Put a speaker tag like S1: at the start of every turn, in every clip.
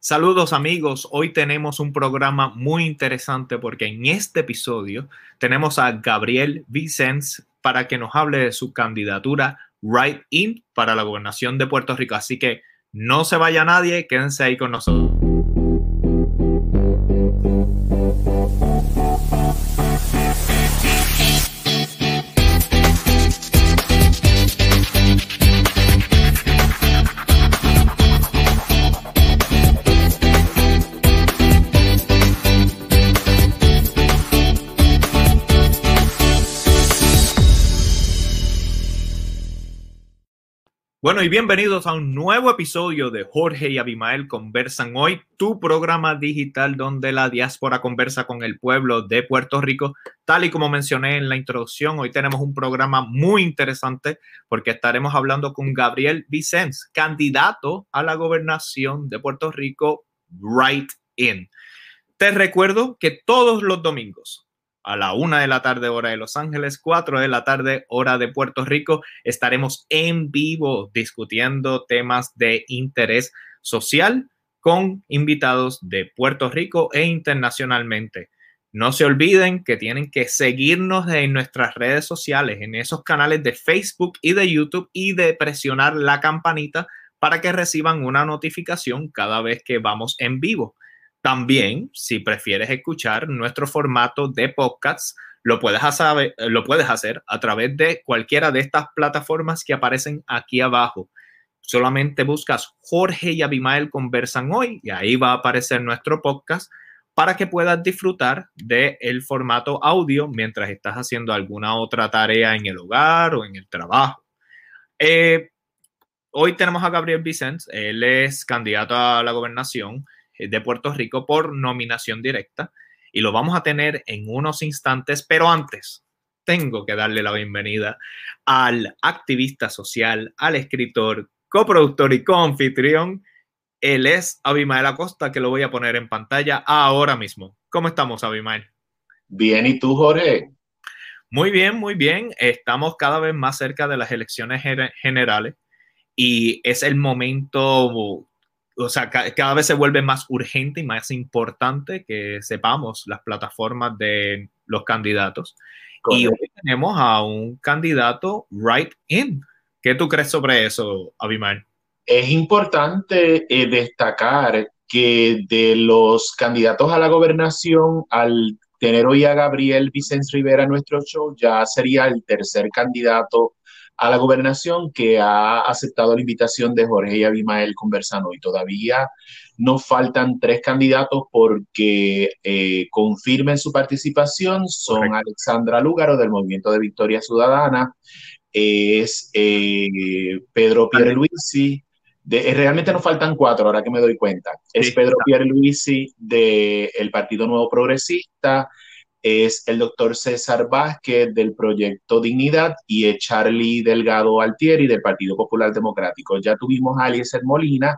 S1: Saludos amigos, hoy tenemos un programa muy interesante porque en este episodio tenemos a Gabriel Vicens para que nos hable de su candidatura Right In para la gobernación de Puerto Rico. Así que no se vaya nadie, quédense ahí con nosotros. Bueno, y bienvenidos a un nuevo episodio de Jorge y Abimael Conversan Hoy, tu programa digital donde la diáspora conversa con el pueblo de Puerto Rico. Tal y como mencioné en la introducción, hoy tenemos un programa muy interesante porque estaremos hablando con Gabriel Vicens, candidato a la gobernación de Puerto Rico, right in. Te recuerdo que todos los domingos a la una de la tarde hora de Los Ángeles, cuatro de la tarde hora de Puerto Rico. Estaremos en vivo discutiendo temas de interés social con invitados de Puerto Rico e internacionalmente. No se olviden que tienen que seguirnos en nuestras redes sociales, en esos canales de Facebook y de YouTube y de presionar la campanita para que reciban una notificación cada vez que vamos en vivo. También, si prefieres escuchar nuestro formato de podcast, lo puedes, hacer, lo puedes hacer a través de cualquiera de estas plataformas que aparecen aquí abajo. Solamente buscas Jorge y Abimael conversan hoy y ahí va a aparecer nuestro podcast para que puedas disfrutar del el formato audio mientras estás haciendo alguna otra tarea en el hogar o en el trabajo. Eh, hoy tenemos a Gabriel Vicens, él es candidato a la gobernación eh, de Puerto Rico por nominación directa y lo vamos a tener en unos instantes, pero antes tengo que darle la bienvenida al activista social, al escritor, coproductor y coanfitrión. Él es Abimael Acosta, que lo voy a poner en pantalla ahora mismo. ¿Cómo estamos, Abimael?
S2: Bien, ¿y tú, Jorge?
S1: Muy bien, muy bien. Estamos cada vez más cerca de las elecciones generales y es el momento o sea, cada vez se vuelve más urgente y más importante que sepamos las plataformas de los candidatos. Y hoy tenemos a un candidato right in. ¿Qué tú crees sobre eso, Abimael?
S2: Es importante eh, destacar que de los candidatos a la gobernación, al tener hoy a Gabriel Vicente Rivera en nuestro show, ya sería el tercer candidato a la gobernación que ha aceptado la invitación de Jorge y Abimael conversando y todavía nos faltan tres candidatos porque eh, confirmen su participación. Son Alexandra Lúgaro del Movimiento de Victoria Ciudadana, es eh, Pedro Pierluisi, de, eh, realmente nos faltan cuatro, ahora que me doy cuenta. Es Pedro Pierluisi del Partido Nuevo Progresista, es el doctor César Vázquez del Proyecto Dignidad y es Charlie Delgado Altieri del Partido Popular Democrático. Ya tuvimos a Eliezer Molina,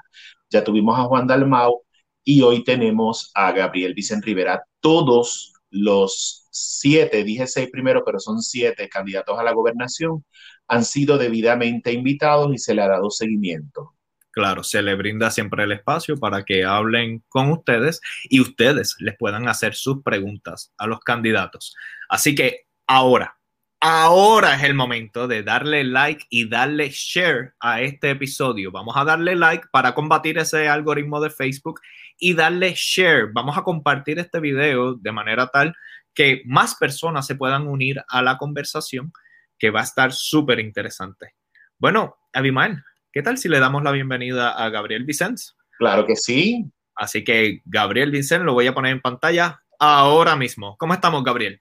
S2: ya tuvimos a Juan Dalmau y hoy tenemos a Gabriel Vicente Rivera. Todos los siete, dije seis primero, pero son siete candidatos a la gobernación, han sido debidamente invitados y se le ha dado seguimiento
S1: claro, se le brinda siempre el espacio para que hablen con ustedes y ustedes les puedan hacer sus preguntas a los candidatos. Así que ahora, ahora es el momento de darle like y darle share a este episodio. Vamos a darle like para combatir ese algoritmo de Facebook y darle share. Vamos a compartir este video de manera tal que más personas se puedan unir a la conversación que va a estar súper interesante. Bueno, Abimael, ¿Qué tal si le damos la bienvenida a Gabriel Vicens?
S2: Claro que sí.
S1: Así que Gabriel Vicens lo voy a poner en pantalla ahora mismo. ¿Cómo estamos, Gabriel?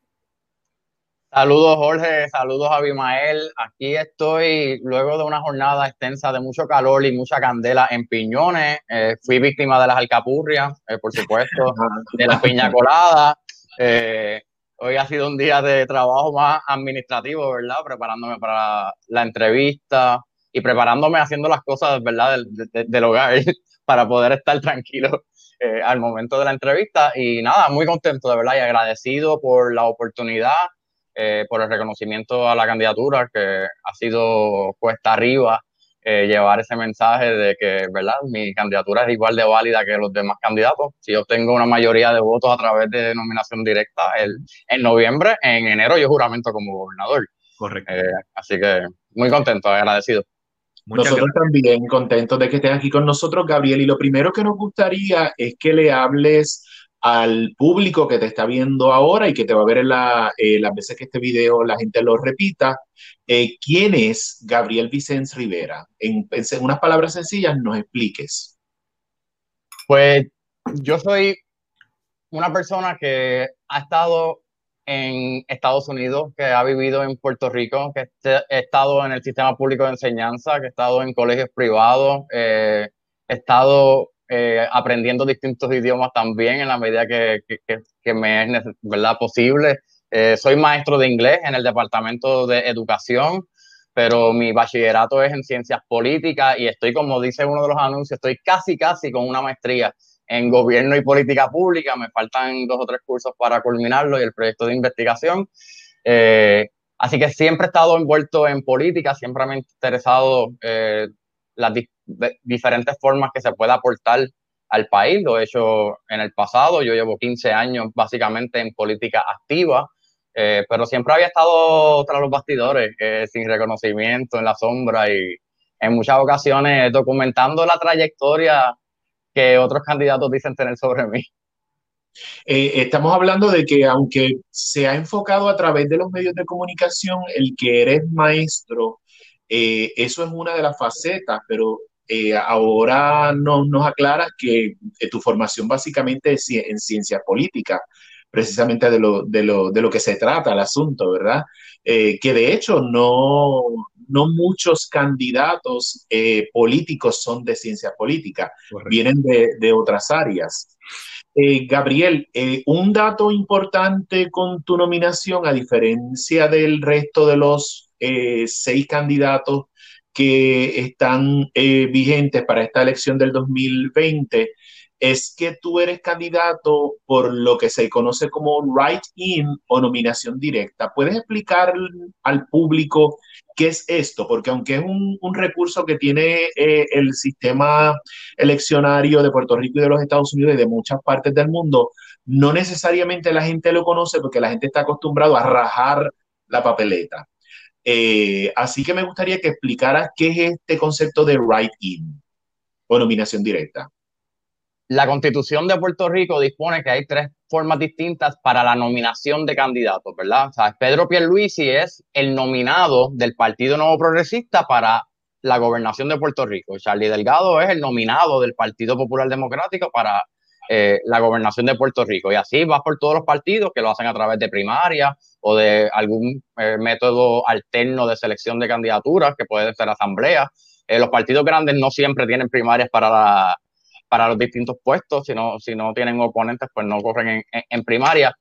S3: Saludos, Jorge. Saludos, Abimael. Aquí estoy luego de una jornada extensa de mucho calor y mucha candela en Piñones. Eh, fui víctima de las alcapurrias, eh, por supuesto, de la piña colada. Eh, hoy ha sido un día de trabajo más administrativo, ¿verdad? Preparándome para la entrevista, y preparándome haciendo las cosas, ¿verdad?, del, del, hogar para poder estar tranquilo eh, al momento de la entrevista. Y nada, muy contento, de verdad, y agradecido por la oportunidad, eh, por el reconocimiento a la candidatura que ha sido cuesta arriba llevar ese mensaje de que, ¿verdad? Mi candidatura es igual de válida que los demás candidatos. Si yo tengo una mayoría de votos a través de nominación directa, el, en noviembre, en enero yo juramento como gobernador.
S1: Correcto.
S3: así que muy contento, agradecido.
S2: Nosotros también contentos de que estés aquí con nosotros, Gabriel. Y lo primero que nos gustaría es que le hables al público que te está viendo ahora y que te va a ver en eh, las veces que este video la gente lo repita, eh, ¿quién es Gabriel Vicens Rivera? En, en, unas palabras sencillas, nos expliques.
S3: Pues yo soy una persona que ha estado en Estados Unidos, que ha vivido en Puerto Rico, que he estado en el sistema público de enseñanza, que he estado en colegios privados, eh, he estado eh, aprendiendo distintos idiomas también en la medida que, que, me es ¿verdad? posible. Eh, soy maestro de inglés en el Departamento de Educación, pero mi bachillerato es en ciencias políticas y estoy, como dice uno de los anuncios, estoy casi, casi con una maestría en gobierno y política pública. Me faltan dos o tres cursos para culminarlo y el proyecto de investigación. Eh, así que siempre he estado envuelto en política, siempre me ha interesado las diferentes formas que se puede aportar al país. Lo he hecho en el pasado. Yo llevo 15 años básicamente en política activa, eh, pero siempre había estado tras los bastidores, eh, sin reconocimiento, en la sombra y en muchas ocasiones documentando la trayectoria que otros candidatos dicen tener sobre mí.
S2: Eh, estamos hablando de que aunque se ha enfocado a través de los medios de comunicación el que eres maestro, eso es una de las facetas, pero eh, ahora no, nos aclaras que tu formación básicamente es en ciencia política, precisamente de lo, de lo, de lo que se trata el asunto, ¿verdad? Eh, que de hecho no, no muchos candidatos eh, políticos son de ciencia política, vienen de, de, otras áreas. Gabriel, un dato importante con tu nominación, a diferencia del resto de los seis candidatos que están eh, vigentes para esta elección del 2020 es que tú eres candidato por lo que se conoce como write-in o nominación directa. ¿Puedes explicar al público qué es esto? Porque aunque es un, recurso que tiene eh, el sistema eleccionario de Puerto Rico y de los Estados Unidos y de muchas partes del mundo, no necesariamente la gente lo conoce porque la gente está acostumbrado a rajar la papeleta. Eh, así que me gustaría que explicaras qué es este concepto de write-in o nominación directa.
S3: La constitución de Puerto Rico dispone que hay tres formas distintas para la nominación de candidatos, ¿verdad? O sea, Pedro Pierluisi es el nominado del Partido Nuevo Progresista para la gobernación de Puerto Rico. Charlie Delgado es el nominado del Partido Popular Democrático para eh, la gobernación de Puerto Rico. Y así va por todos los partidos que lo hacen a través de primaria o de algún eh, método alterno de selección de candidaturas, que puede ser asamblea. Eh, los partidos grandes no siempre tienen primarias para, para los distintos puestos, sino, si no tienen oponentes, pues no corren en, en, primaria.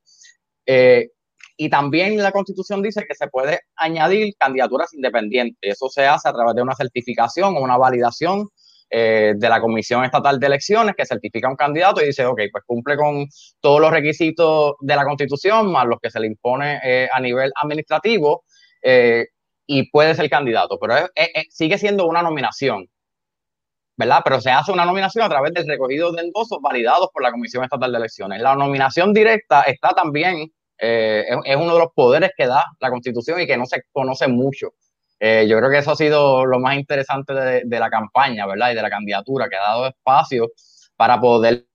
S3: y también la Constitución dice que se puede añadir candidaturas independientes. Eso se hace a través de una certificación o una validación eh, de la Comisión Estatal de Elecciones que certifica un candidato y dice, ok, pues cumple con todos los requisitos de la Constitución, más los que se le impone eh, a nivel administrativo, eh, y puede ser candidato, pero sigue siendo una nominación, ¿verdad? Pero se hace una nominación a través del recogido de endosos validados por la Comisión Estatal de Elecciones. La nominación directa está también, es, es uno de los poderes que da la Constitución y que no se conoce mucho. Eh, yo creo que eso ha sido lo más interesante de, de, la campaña, ¿verdad? Y de la candidatura, que ha dado espacio para poder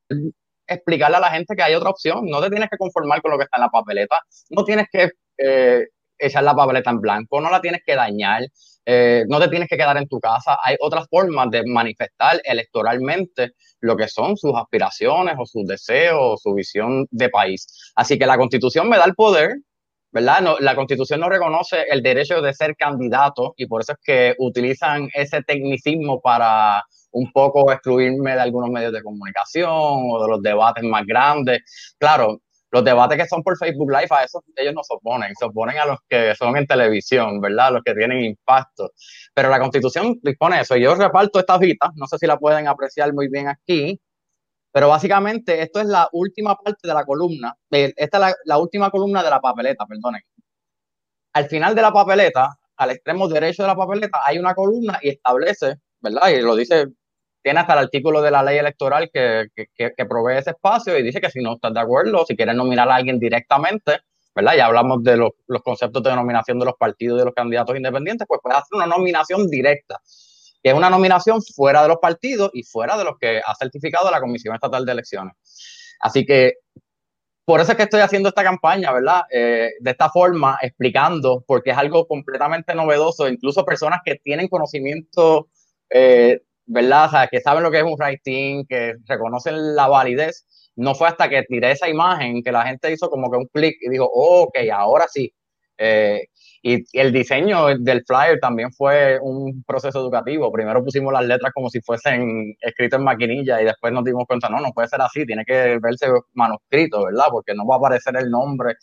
S3: explicarle a la gente que hay otra opción. No te tienes que conformar con lo que está en la papeleta, no tienes que eh, echar la papeleta en blanco, no la tienes que dañar, eh, no te tienes que quedar en tu casa. Hay otras formas de manifestar electoralmente lo que son sus aspiraciones o sus deseos o su visión de país. Así que la constitución me da el poder ¿verdad? No, la constitución no reconoce el derecho de ser candidato y por eso es que utilizan ese tecnicismo para un poco excluirme de algunos medios de comunicación o de los debates más grandes. Claro, los debates que son por Facebook Live, a eso ellos no se oponen, se oponen a los que son en televisión, ¿verdad? Los que tienen impacto. Pero la constitución dispone eso. Yo reparto estas vitas, no sé si la pueden apreciar muy bien aquí, pero básicamente esto es la última parte de la columna, esta es la, última columna de la papeleta, perdonen. Al final de la papeleta al extremo derecho de la papeleta hay una columna y establece, ¿verdad? Y lo dice, tiene hasta el artículo de la ley electoral que, que, provee ese espacio y dice que si no estás de acuerdo, si quieres nominar a alguien directamente, ¿verdad? Ya hablamos de los, los conceptos de nominación de los partidos y de los candidatos independientes, pues puedes hacer una nominación directa que es una nominación fuera de los partidos y fuera de los que ha certificado la Comisión Estatal de Elecciones. Así que por eso es que estoy haciendo esta campaña, ¿verdad? Eh, de esta forma, explicando, porque es algo completamente novedoso, incluso personas que tienen conocimiento, eh, ¿verdad? O sea, que saben lo que es un writing, que reconocen la validez. No fue hasta que tiré esa imagen que la gente hizo como que un clic y dijo, oh, ok, ahora sí. Eh, y, el diseño del flyer también fue un proceso educativo. Primero pusimos las letras como si fuesen escritas en maquinilla y después nos dimos cuenta, no, no puede ser así, tiene que verse manuscrito, ¿verdad? Porque no va a aparecer el nombre.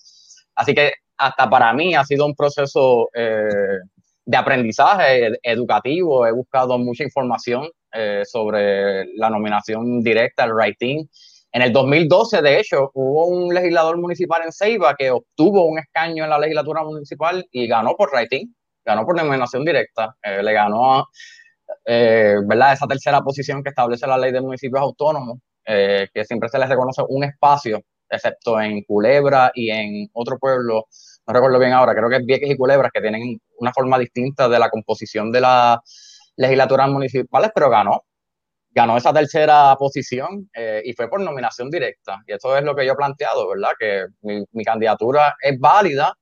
S3: Así que hasta para mí ha sido un proceso eh, de aprendizaje educativo. He buscado mucha información eh, sobre la nominación directa, el writing en el 2012, de hecho, hubo un legislador municipal en Ceiba que obtuvo un escaño en la legislatura municipal y ganó por rating, ganó por nominación directa, eh, le ganó eh, ¿verdad? esa tercera posición que establece la ley de municipios autónomos, eh, que siempre se les reconoce un espacio, excepto en Culebra y en otro pueblo, no recuerdo bien ahora, creo que es Vieques y Culebras, que tienen una forma distinta de la composición de las legislaturas municipales, pero ganó ganó esa tercera posición eh, y fue por nominación directa. Y eso es lo que yo he planteado, ¿verdad? Que mi, candidatura es válida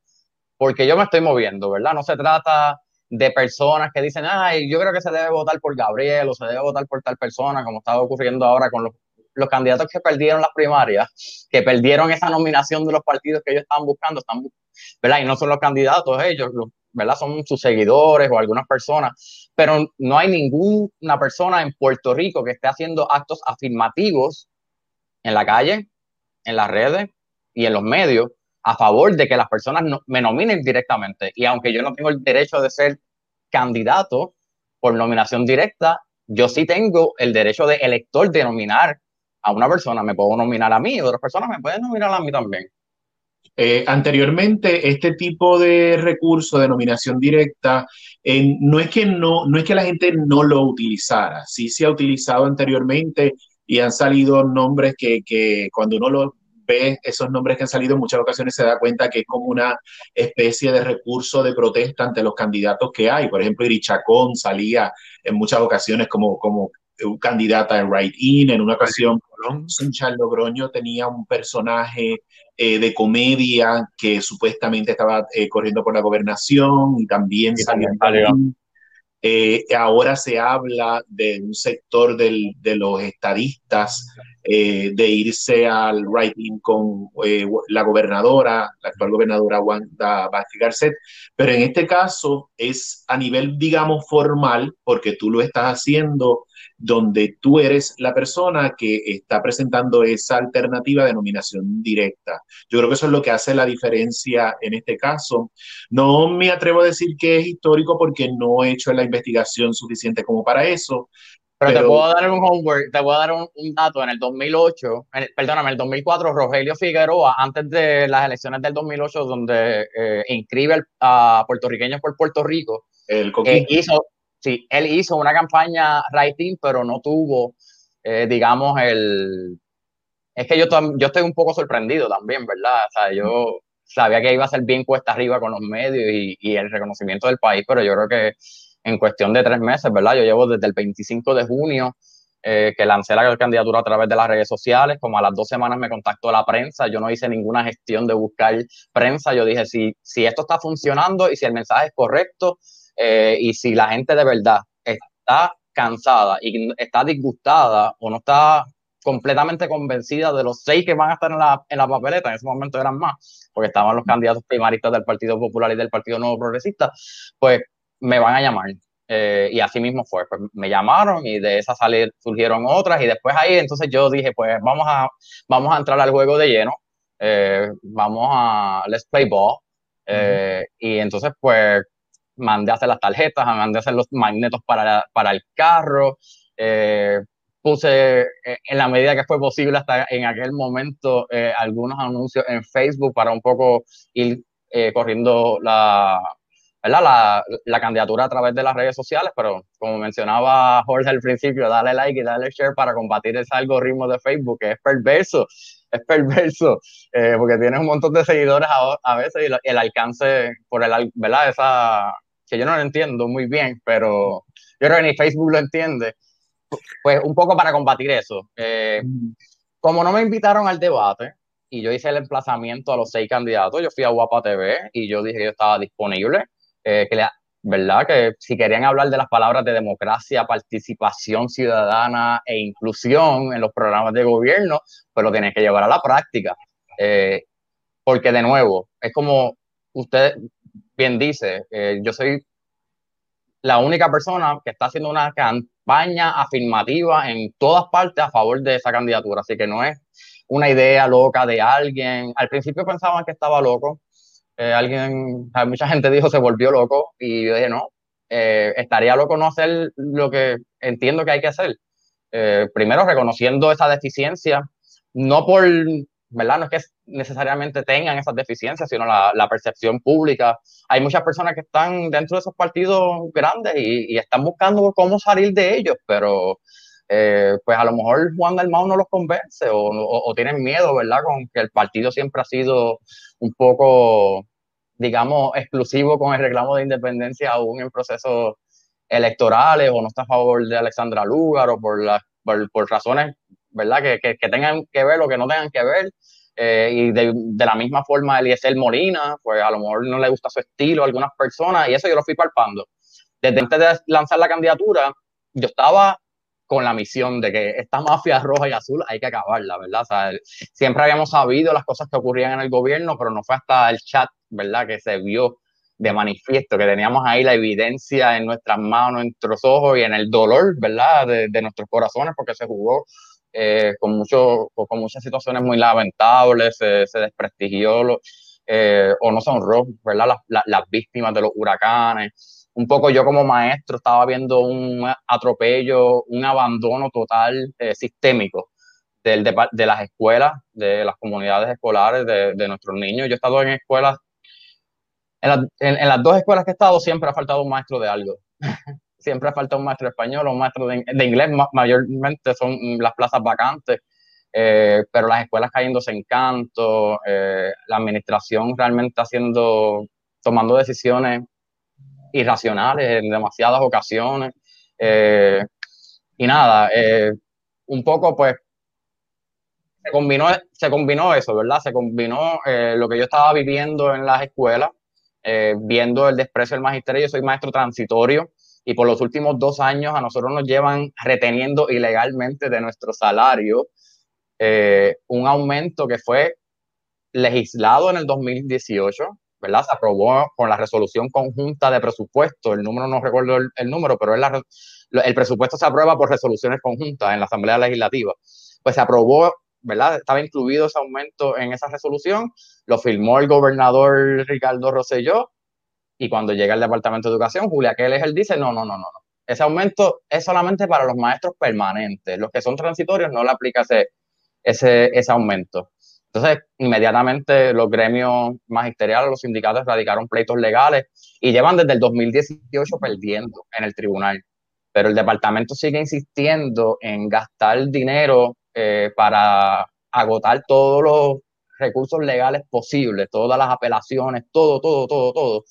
S3: porque yo me estoy moviendo, ¿verdad? No se trata de personas que dicen, ay, yo creo que se debe votar por Gabriel o se debe votar por tal persona, como está ocurriendo ahora con los, los candidatos que perdieron las primarias, que perdieron esa nominación de los partidos que ellos estaban buscando, están, ¿verdad? Y no son los candidatos ellos, los Son sus seguidores o algunas personas, pero no hay ninguna persona en Puerto Rico que esté haciendo actos afirmativos en la calle, en las redes y en los medios a favor de que las personas me nominen directamente. Y aunque yo no tengo el derecho de ser candidato por nominación directa, yo sí tengo el derecho de elector de nominar a una persona. Me puedo nominar a mí, otras personas me pueden nominar a mí también.
S2: Eh, anteriormente, este tipo de recurso de nominación directa no, es que no, no es que la gente no lo utilizara, sí se ha utilizado anteriormente y han salido nombres que, que cuando uno lo ve, esos nombres que han salido en muchas ocasiones se da cuenta que es como una especie de recurso de protesta ante los candidatos que hay. Por ejemplo, Irichacón salía en muchas ocasiones como, como candidata de Right In, en una ocasión Charles Logroño tenía un personaje eh, de comedia que supuestamente estaba eh, corriendo por la gobernación y también salió. Eh, ahora se habla de un sector del, de los estadistas de irse al writing con la gobernadora, la actual gobernadora Wanda Vázquez Garcet, pero en este caso es a nivel, digamos, formal, porque tú lo estás haciendo donde tú eres la persona que está presentando esa alternativa de nominación directa. Yo creo que eso es lo que hace la diferencia en este caso. No me atrevo a decir que es histórico porque no he hecho la investigación suficiente como para eso.
S3: Pero, te puedo dar un homework, te puedo dar un, dato. En el 2008, perdóname, en el 2004, Rogelio Figueroa, antes de las elecciones del 2008, donde eh, inscribe a puertorriqueños por Puerto Rico,
S2: el eh,
S3: hizo, sí, él hizo una campaña writing, pero no tuvo, eh, digamos, el... Es que yo, yo estoy un poco sorprendido también, ¿verdad? O sea, yo sabía que iba a ser bien cuesta arriba con los medios y, y el reconocimiento del país, pero yo creo que en cuestión de tres meses, ¿verdad? Yo llevo desde el 25 de junio eh, que lancé la candidatura a través de las redes sociales, como a las dos semanas me contactó la prensa, yo no hice ninguna gestión de buscar prensa, yo dije, si, si esto está funcionando y si el mensaje es correcto, eh, y si la gente de verdad está cansada y está disgustada o no está completamente convencida de los seis que van a estar en la, en la papeleta, en ese momento eran más, porque estaban los candidatos primaristas del Partido Popular y del Partido Nuevo Progresista, pues me van a llamar. Eh, y así mismo fue, pues me llamaron y de esas surgieron otras y después ahí entonces yo dije, pues vamos a, vamos a entrar al juego de lleno, eh, vamos a, let's play ball. Y entonces pues mandé a hacer las tarjetas, mandé a hacer los magnetos para, para el carro, eh, puse eh, en la medida que fue posible hasta en aquel momento eh, algunos anuncios en Facebook para un poco ir corriendo la, La, la, candidatura a través de las redes sociales, pero como mencionaba Jorge al principio, dale like y dale share para combatir ese algoritmo de Facebook que es perverso, es perverso, porque tienes un montón de seguidores a, veces y el alcance por el, ¿verdad? Esa, que yo no lo entiendo muy bien, pero yo creo que ni Facebook lo entiende. Pues un poco para combatir eso. Eh, como no me invitaron al debate, y yo hice el emplazamiento a los seis candidatos, yo fui a Guapa TV y yo dije que yo estaba disponible eh, que ¿verdad? Que si querían hablar de las palabras de democracia, participación ciudadana e inclusión en los programas de gobierno, pues lo tienen que llevar a la práctica. Eh, porque de nuevo, es como usted bien dice, eh, yo soy la única persona que está haciendo una campaña afirmativa en todas partes a favor de esa candidatura, así que no es una idea loca de alguien. Al principio pensaban que estaba loco, eh, alguien, mucha gente dijo se volvió loco y yo dije, no, eh, estaría loco no hacer lo que entiendo que hay que hacer. Primero, reconociendo esa deficiencia, no por, ¿verdad? No es que necesariamente tengan esas deficiencias, sino la, la percepción pública. Hay muchas personas que están dentro de esos partidos grandes y, están buscando cómo salir de ellos, pero pues a lo mejor Juan Dalmau no los convence o, o, o, tienen miedo, ¿verdad? Con que el partido siempre ha sido un poco, digamos, exclusivo con el reclamo de independencia aún en procesos electorales o no está a favor de Alexandra Lugar o por, por, razones, ¿verdad? Que, que, tengan que ver o que no tengan que ver. Eh, y de, de, la misma forma Eliezer Molina, pues a lo mejor no le gusta su estilo a algunas personas y eso yo lo fui palpando. Desde antes de lanzar la candidatura, yo estaba con la misión de que esta mafia roja y azul hay que acabarla, ¿verdad? O sea, siempre habíamos sabido las cosas que ocurrían en el gobierno, pero no fue hasta el chat, ¿verdad? Que se vio de manifiesto, que teníamos ahí la evidencia en nuestras manos, en nuestros ojos y en el dolor, ¿verdad? De, de nuestros corazones, porque se jugó eh, con, mucho, con muchas situaciones muy lamentables, se, se desprestigió eh, o no se honró, ¿verdad? Las, las víctimas de los huracanes un poco yo como maestro estaba viendo un atropello, un abandono total eh, sistémico del, de, las escuelas, de las comunidades escolares, de, de nuestros niños. Yo he estado en escuelas, en, en, las dos escuelas que he estado siempre ha faltado un maestro de algo. siempre ha faltado un maestro español, un maestro de, inglés, mayormente son las plazas vacantes. Eh, pero las escuelas cayéndose en canto, eh, la administración realmente haciendo, tomando decisiones irracionales en demasiadas ocasiones. Eh, y nada, eh, un poco pues se combinó, se combinó eso, ¿verdad? Se combinó lo que yo estaba viviendo en las escuelas, viendo el desprecio del magisterio. Yo soy maestro transitorio y por los últimos dos años a nosotros nos llevan reteniendo ilegalmente de nuestro salario un aumento que fue legislado en el 2018 ¿verdad? Se aprobó con la resolución conjunta de presupuesto, el número no recuerdo el, número, pero es el presupuesto se aprueba por resoluciones conjuntas en la Asamblea Legislativa. Pues se aprobó, ¿verdad? Estaba incluido ese aumento en esa resolución, lo firmó el gobernador Ricardo Rosselló, y cuando llega el Departamento de Educación, Julia Keller dice, no, no, no, no, no. Ese aumento es solamente para los maestros permanentes. Los que son transitorios no le aplica ese, ese, ese aumento. Entonces, inmediatamente los gremios magisteriales, los sindicatos radicaron pleitos legales y llevan desde el 2018 perdiendo en el tribunal. Pero el departamento sigue insistiendo en gastar dinero eh, para agotar todos los recursos legales posibles, todas las apelaciones, todo, todo, todo, todo,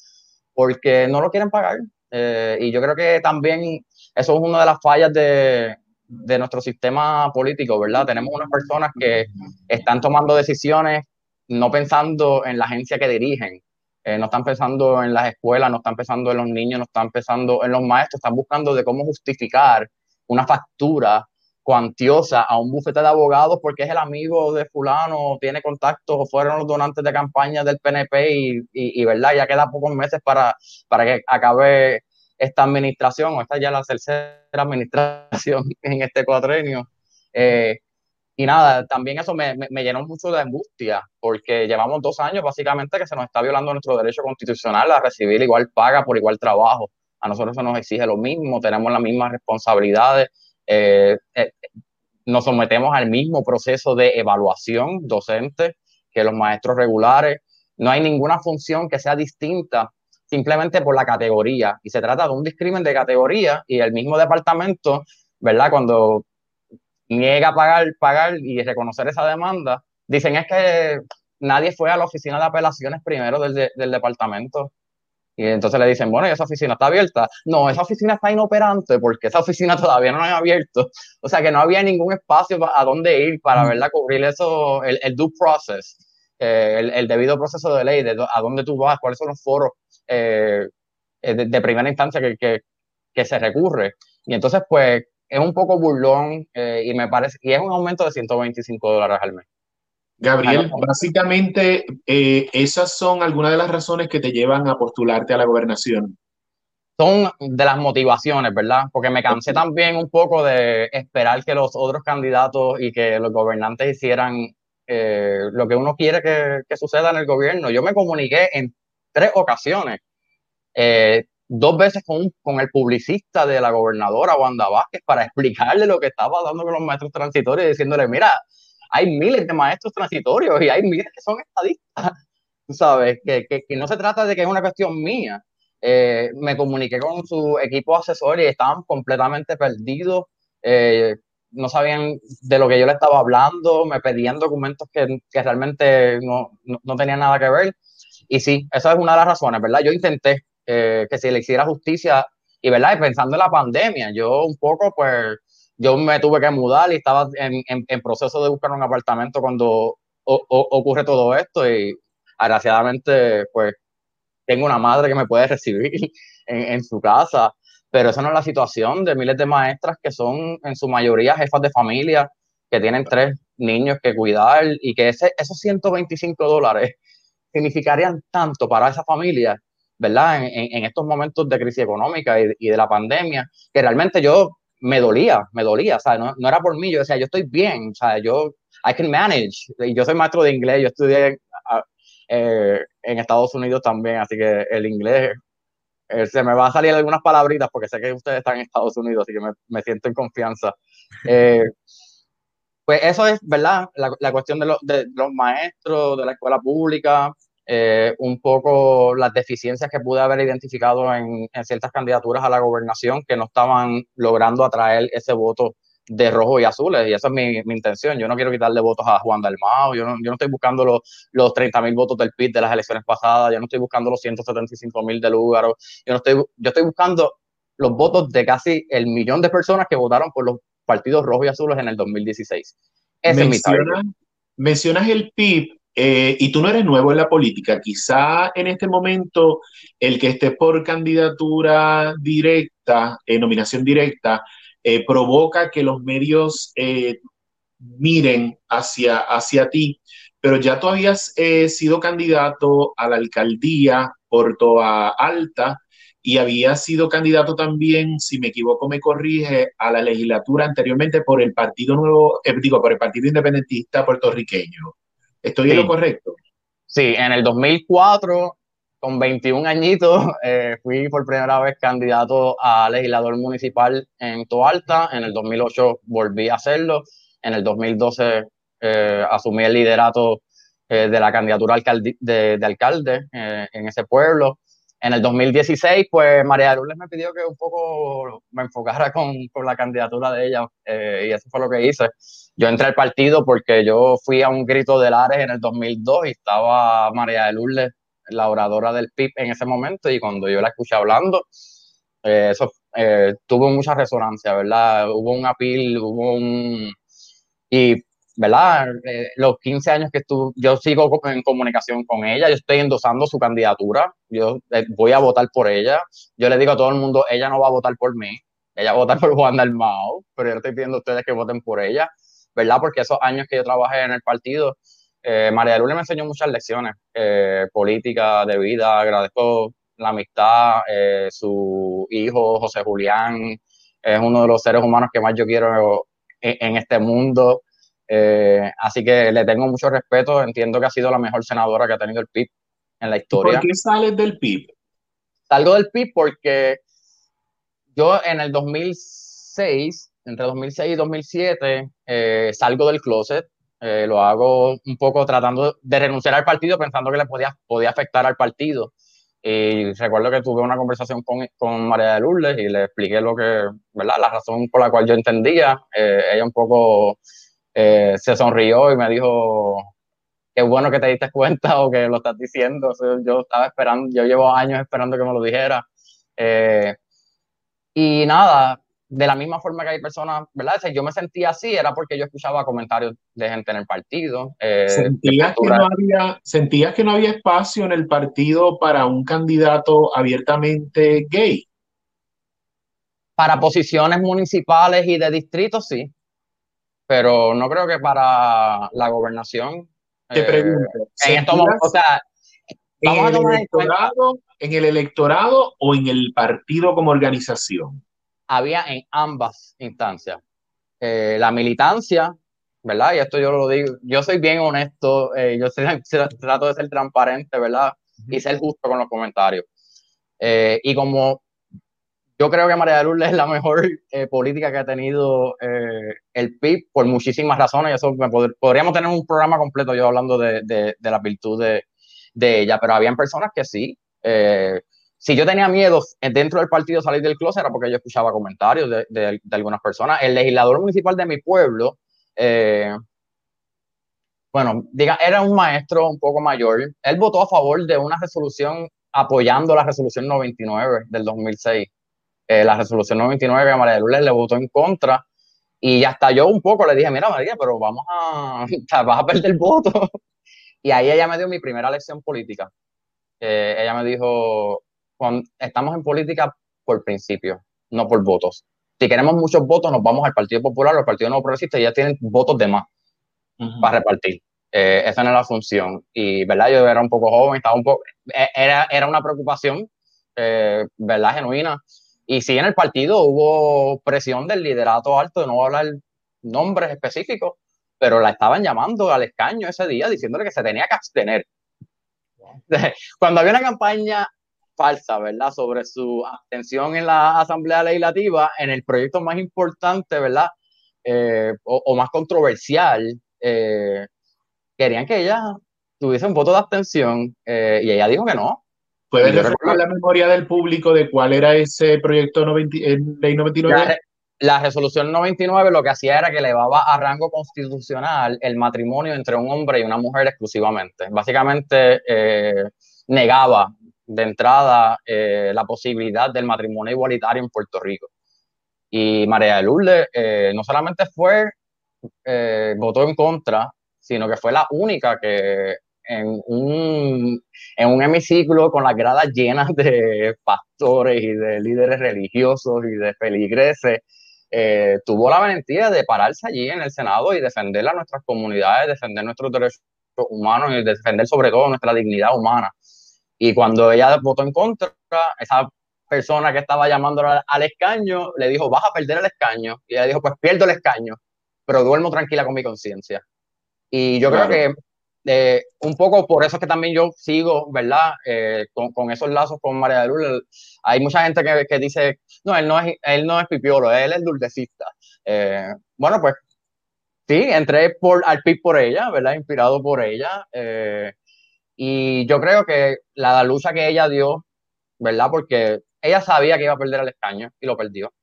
S3: porque no lo quieren pagar. Eh, y yo creo que también eso es una de las fallas de, de nuestro sistema político, ¿verdad? Tenemos unas personas que están tomando decisiones no pensando en la agencia que dirigen, eh, no están pensando en las escuelas, no están pensando en los niños, no están pensando en los maestros, están buscando de cómo justificar una factura cuantiosa a un bufete de abogados porque es el amigo de fulano, tiene contactos o fueron los donantes de campaña del PNP y, y, y verdad, ya queda pocos meses para, para que acabe esta administración, o esta ya la tercera administración en este cuatrenio. Eh, y nada, también eso me, me, llenó mucho de angustia, porque llevamos dos años básicamente que se nos está violando nuestro derecho constitucional a recibir igual paga por igual trabajo. A nosotros se nos exige lo mismo, tenemos las mismas responsabilidades, eh, eh, nos sometemos al mismo proceso de evaluación docente que los maestros regulares. No hay ninguna función que sea distinta simplemente por la categoría. Y se trata de un discrimen de categoría y el mismo departamento, ¿verdad? Cuando niega pagar, pagar y reconocer esa demanda, dicen es que nadie fue a la oficina de apelaciones primero del, del departamento. Y entonces le dicen, bueno, ¿y esa oficina está abierta? No, esa oficina está inoperante porque esa oficina todavía no ha abierto. O sea que no había ningún espacio a dónde ir para. ¿verdad? Cubrir eso, el, el due process, eh, el, el, debido proceso de ley, de a dónde tú vas, cuáles son los foros eh, de, primera instancia que, que, que, se recurre. Y entonces, pues, es un poco burlón eh, y me parece, y es un aumento de 125 dólares al mes.
S2: Gabriel, básicamente eh, esas son algunas de las razones que te llevan a postularte a la gobernación.
S3: Son de las motivaciones, ¿verdad? Porque me cansé también un poco de esperar que los otros candidatos y que los gobernantes hicieran eh, lo que uno quiere que, que, suceda en el gobierno. Yo me comuniqué en tres ocasiones, eh, dos veces con, con el publicista de la gobernadora, Wanda Vázquez, para explicarle lo que estaba dando con los maestros transitorios y diciéndole, mira, hay miles de maestros transitorios y hay miles que son estadistas, sabes, que, que, que no se trata de que es una cuestión mía. Eh, me comuniqué con su equipo asesor y estaban completamente perdidos, eh, no sabían de lo que yo le estaba hablando, me pedían documentos que, que realmente no, no, no, tenían nada que ver. Y sí, esa es una de las razones, ¿verdad? Yo intenté eh, que se le hiciera justicia y, ¿verdad? Y pensando en la pandemia, yo un poco, pues, yo me tuve que mudar y estaba en, en, proceso de buscar un apartamento cuando ocurre todo esto y agraciadamente pues tengo una madre que me puede recibir en, en, su casa, pero esa no es la situación de miles de maestras que son en su mayoría jefas de familia, que tienen tres niños que cuidar y que ese, esos 125 dólares significarían tanto para esa familia, ¿verdad? En, en estos momentos de crisis económica y, y de la pandemia, que realmente yo me dolía, me dolía, o sea, no, no, era por mí, yo decía, yo estoy bien, o sea, yo, I can manage, y yo soy maestro de inglés, yo estudié eh, en Estados Unidos también, así que el inglés, eh, se me va a salir algunas palabritas porque sé que ustedes están en Estados Unidos, así que me, me siento en confianza. Eh, pues eso es, ¿verdad? La, la cuestión de, lo, de, los maestros, de la escuela pública, eh, un poco las deficiencias que pude haber identificado en, ciertas candidaturas a la gobernación que no estaban logrando atraer ese voto de rojo y azules, y esa es mi, intención. Yo no quiero quitarle votos a Juan Dalmao, yo no, yo no estoy buscando los, los 30 mil votos del PIB de las elecciones pasadas, yo no estoy buscando los 175 mil de Lúgaro, yo, no estoy, yo estoy buscando los votos de casi el millón de personas que votaron por los partidos rojos y azules en el 2016.
S2: Ese es mi mencionas el PIB eh, y tú no eres nuevo en la política, quizá en este momento el que esté por candidatura directa, eh, nominación directa, eh, provoca que los medios miren hacia, hacia ti, pero ya tú habías sido candidato a la alcaldía por Toa Alta y había sido candidato también, si me equivoco me corrige, a la legislatura anteriormente por el Partido Nuevo, digo, por el Partido Independentista puertorriqueño. ¿Estoy sí. en lo correcto?
S3: Sí, en el 2004, con 21 añitos, eh, fui por primera vez candidato a legislador municipal en Toalta. En el 2008 volví a hacerlo. En el 2012 eh, asumí el liderato eh, de la candidatura alcalde, de, de alcalde eh, en ese pueblo. En el 2016, pues María Lourdes me pidió que un poco me enfocara con, con la candidatura de ella eh, y eso fue lo que hice. Yo entré al partido porque yo fui a un grito de Lares en el 2002 y estaba María de Lourdes, la oradora del PIB en ese momento y cuando yo la escuché hablando, eh, eso eh, tuvo mucha resonancia, ¿verdad? Hubo un apil, hubo un... Y ¿verdad? Eh, los 15 años que estuve, yo sigo en comunicación con ella, yo estoy endosando su candidatura, yo eh, voy a votar por ella, yo le digo a todo el mundo, ella no va a votar por mí, ella va a votar por Juan Dalmao, pero yo estoy pidiendo a ustedes que voten por ella, ¿verdad? Porque esos años que yo trabajé en el partido, eh, María Lourdes me enseñó muchas lecciones eh, políticas, de vida, agradezco la amistad, eh, su hijo José Julián es uno de los seres humanos que más yo quiero en este mundo, eh, así que le tengo mucho respeto. Entiendo que ha sido la mejor senadora que ha tenido el PIB en la historia.
S2: ¿Por qué sales del PIB?
S3: Salgo del PIB porque yo en el 2006, entre 2006 y 2007, eh, salgo del closet. Eh, lo hago un poco tratando de renunciar al partido pensando que le podía, podía afectar al partido. Y recuerdo que tuve una conversación con, con María de Lourdes y le expliqué lo que, ¿verdad? La razón por la cual yo entendía. Eh, ella un poco eh, se sonrió y me dijo, qué bueno que te diste cuenta o que lo estás diciendo. yo estaba esperando, yo llevo años esperando que me lo dijera. Eh, y nada, de la misma forma que hay personas, ¿verdad? Yo me sentía así, era porque yo escuchaba comentarios de gente en el partido.
S2: Eh, ¿Sentías, que no había, ¿Sentías que no había espacio en el partido para un candidato abiertamente gay?
S3: Para posiciones municipales y de distrito, sí. Pero no creo que para la gobernación.
S2: Te pregunto.
S3: Eh, en o sea,
S2: vamos a tomar en, ¿En el electorado o en el partido como organización?
S3: había en ambas instancias. Eh, la militancia, ¿verdad? Y esto yo lo digo, yo soy bien honesto, eh, yo trato de ser transparente, ¿verdad? Y ser justo con los comentarios. Y como yo creo que María de Lourdes es la mejor política que ha tenido el PIB por muchísimas razones, y eso podríamos tener un programa completo yo hablando de, de, de la virtud de, ella, pero habían personas que sí si yo tenía miedo dentro del partido salir del closet era porque yo escuchaba comentarios de, algunas personas. El legislador municipal de mi pueblo, eh, bueno, diga, era un maestro un poco mayor. Él votó a favor de una resolución apoyando la resolución 99 del 2006. Eh, la resolución 99 a María Lourdes le votó en contra. Y hasta yo un poco le dije, mira María, pero vamos a, vas a perder el voto. Y ahí ella me dio mi primera lección política. Eh, ella me dijo, estamos en política por principio, no por votos. Si queremos muchos votos, nos vamos al Partido Popular o al Partido Nuevo Progresista y ya tienen votos de más para repartir. Eh, esa no es la función. Y, ¿verdad? Yo era un poco joven, estaba un poco, e, era, era una preocupación, eh, ¿verdad? Genuina. Y sí, en el partido hubo presión del liderato alto, de no hablar nombres específicos, pero la estaban llamando al escaño ese día diciéndole que se tenía que abstener. Cuando había una campaña falsa, ¿verdad? Sobre su abstención en la Asamblea Legislativa en el proyecto más importante, ¿verdad? Eh, o, más controversial, eh, querían que ella tuviese un voto de abstención eh, y ella dijo que no.
S2: ¿Puedes refrescar la memoria del público de cuál era ese proyecto 90, Ley 99?
S3: La, resolución 99 lo que hacía era que elevaba a rango constitucional el matrimonio entre un hombre y una mujer exclusivamente. Básicamente negaba de entrada eh, la posibilidad del matrimonio igualitario en Puerto Rico. Y María de Lourdes eh, no solamente fue, eh, votó en contra, sino que fue la única que en un, en un hemiciclo con las gradas llenas de pastores y de líderes religiosos y de feligreses, tuvo la valentía de pararse allí en el Senado y defender a nuestras comunidades, defender nuestros derechos humanos y defender sobre todo nuestra dignidad humana. Y cuando ella votó en contra, esa persona que estaba llamando al escaño le dijo, vas a perder el escaño. Y ella dijo, pues pierdo el escaño, pero duermo tranquila con mi conciencia. Y yo creo que eh, un poco por eso es que también yo sigo, ¿verdad? Eh, con, esos lazos con María de Lourdes. Hay mucha gente que, que, dice, no, él no es, él no es pipiolo, él es dulcecista. Eh, bueno, pues sí, entré por, al PIB por ella, ¿verdad? Inspirado por ella. Y yo creo que la lucha que ella dio, ¿verdad? Porque ella sabía que iba a perder el escaño y lo perdió.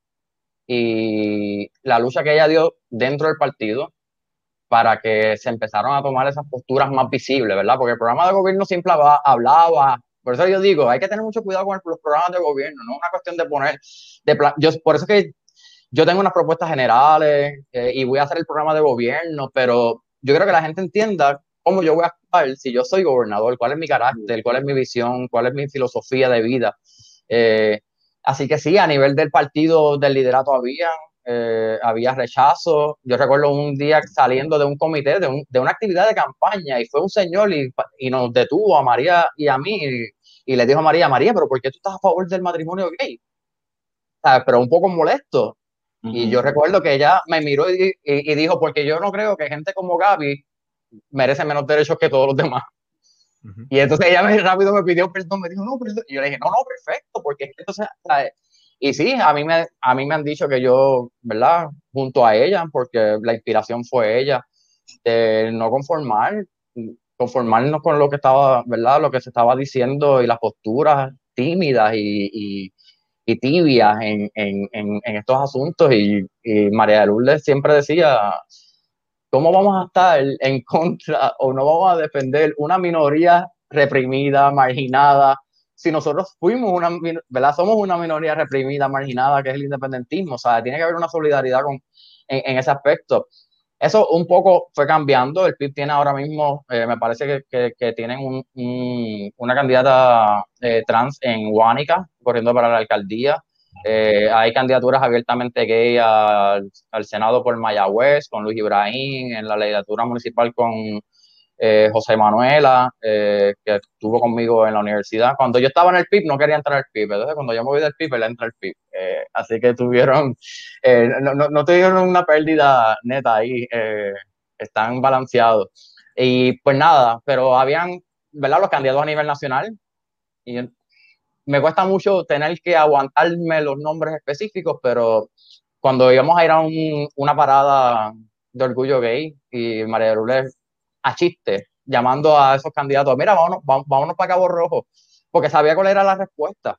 S3: Y la lucha que ella dio dentro del partido para que se empezaron a tomar esas posturas más visibles, ¿verdad? Porque el programa de gobierno siempre hablaba, por eso yo digo, hay que tener mucho cuidado con los programas de gobierno, no es una cuestión de poner, de yo, por eso es que yo tengo unas propuestas generales eh, y voy a hacer el programa de gobierno, pero yo creo que la gente entienda cómo yo voy a actuar si yo soy gobernador, cuál es mi carácter, cuál es mi visión, cuál es mi filosofía de vida. Eh, así que sí, a nivel del partido, del liderato había, eh, había rechazo. Yo recuerdo un día saliendo de un comité, de, de una actividad de campaña, y fue un señor y, y nos detuvo a María y a mí, y, le dijo a María, María, pero ¿por qué tú estás a favor del matrimonio gay? pero un poco molesto. Y yo recuerdo que ella me miró y, y, dijo, porque yo no creo que gente como Gaby merece menos derechos que todos los demás. Y entonces ella me, rápido me pidió perdón, me dijo, no, perdón. Y yo le dije, no, no, perfecto, porque entonces, y sí, a mí, me, a mí me han dicho que yo, ¿verdad? Junto a ella, porque la inspiración fue ella, de no conformar conformarnos con lo que estaba, ¿verdad? Lo que se estaba diciendo y las posturas tímidas y, y, tibias en, en, en, estos asuntos. Y, María de Lourdes siempre decía, ¿cómo vamos a estar en contra o no vamos a defender una minoría reprimida, marginada? Si nosotros fuimos una, ¿verdad? Somos una minoría reprimida, marginada, que es el independentismo. O sea, tiene que haber una solidaridad con, en ese aspecto. Eso un poco fue cambiando. El PIB tiene ahora mismo, eh, me parece que, que, tienen un, una candidata eh, trans en Huánica, corriendo para la alcaldía. Eh, hay candidaturas abiertamente gay al, al, Senado por Mayagüez, con Luis Ibrahim, en la legislatura municipal con eh, José Manuela, eh, que estuvo conmigo en la universidad. Cuando yo estaba en el PIB no quería entrar al PIB, entonces cuando yo me voy del PIB, él entra al PIB. Eh, así que tuvieron, no, no, no, tuvieron una pérdida neta ahí, están balanceados. Y pues nada, pero habían, ¿verdad? Los candidatos a nivel nacional. Y me cuesta mucho tener que aguantarme los nombres específicos, pero cuando íbamos a ir a un, una parada de orgullo gay y María Lourdes a chiste, llamando a esos candidatos, mira, vámonos, vámonos para Cabo Rojo, porque sabía cuál era la respuesta.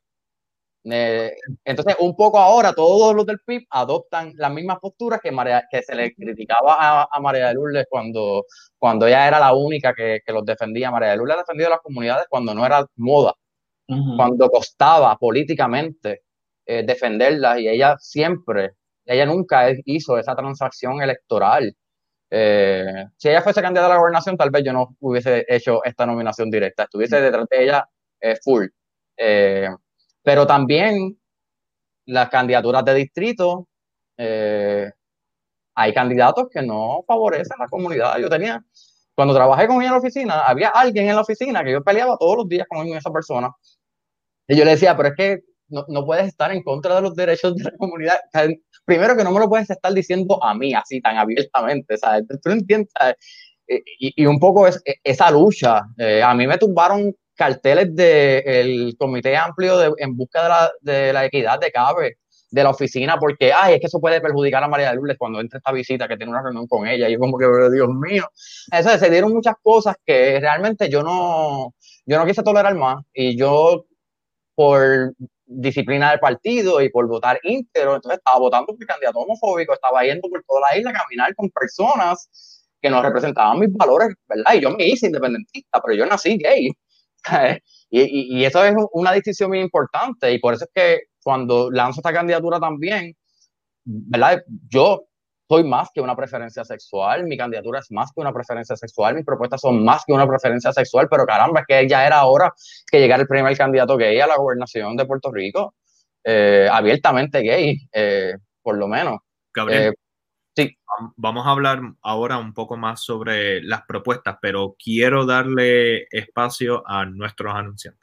S3: Eh, entonces, un poco ahora, todos los del PIB adoptan las mismas posturas que, María, que se le criticaba a, María de Lourdes cuando, cuando ella era la única que, que los defendía. María de Lourdes defendido a las comunidades cuando no era moda, cuando costaba políticamente eh, defenderlas y ella siempre, ella nunca hizo esa transacción electoral eh, si ella fuese candidata a la gobernación, tal vez yo no hubiese hecho esta nominación directa, estuviese detrás de ella eh, full. Eh, pero también las candidaturas de distrito, hay candidatos que no favorecen a la comunidad. Yo tenía, cuando trabajé con ella en la oficina, había alguien en la oficina que yo peleaba todos los días con esa persona. Y yo le decía, pero es que no, no, puedes estar en contra de los derechos de la comunidad. Primero que no me lo puedes estar diciendo a mí así tan abiertamente, ¿sabes? Tú entiendes, eh, y, y, un poco es, e, esa lucha. Eh, a mí me tumbaron carteles del Comité Amplio de, en busca de la, de la equidad de CABE, de la oficina, porque, ay, es que eso puede perjudicar a María de Lourdes cuando entre esta visita, que tiene una reunión con ella, y yo como que, Dios mío. Eso, se dieron muchas cosas que realmente yo no, yo no quise tolerar más, y yo por disciplina del partido y por votar íntegro. Entonces estaba votando por candidato homofóbico, estaba yendo por toda la isla a caminar con personas que no representaban mis valores, ¿verdad? Y yo me hice independentista, pero yo nací gay. y, y, y, eso es una distinción muy importante y por eso es que cuando lanzo esta candidatura también, ¿verdad? Yo soy más que una preferencia sexual, mi candidatura es más que una preferencia sexual, mis propuestas son más que una preferencia sexual, pero caramba, es que ya era hora que llegara el primer candidato gay a la gobernación de Puerto Rico, eh, abiertamente gay, eh, por lo menos.
S1: Gabriel, eh, sí. Vamos a hablar ahora un poco más sobre las propuestas, pero quiero darle espacio a nuestros anunciantes.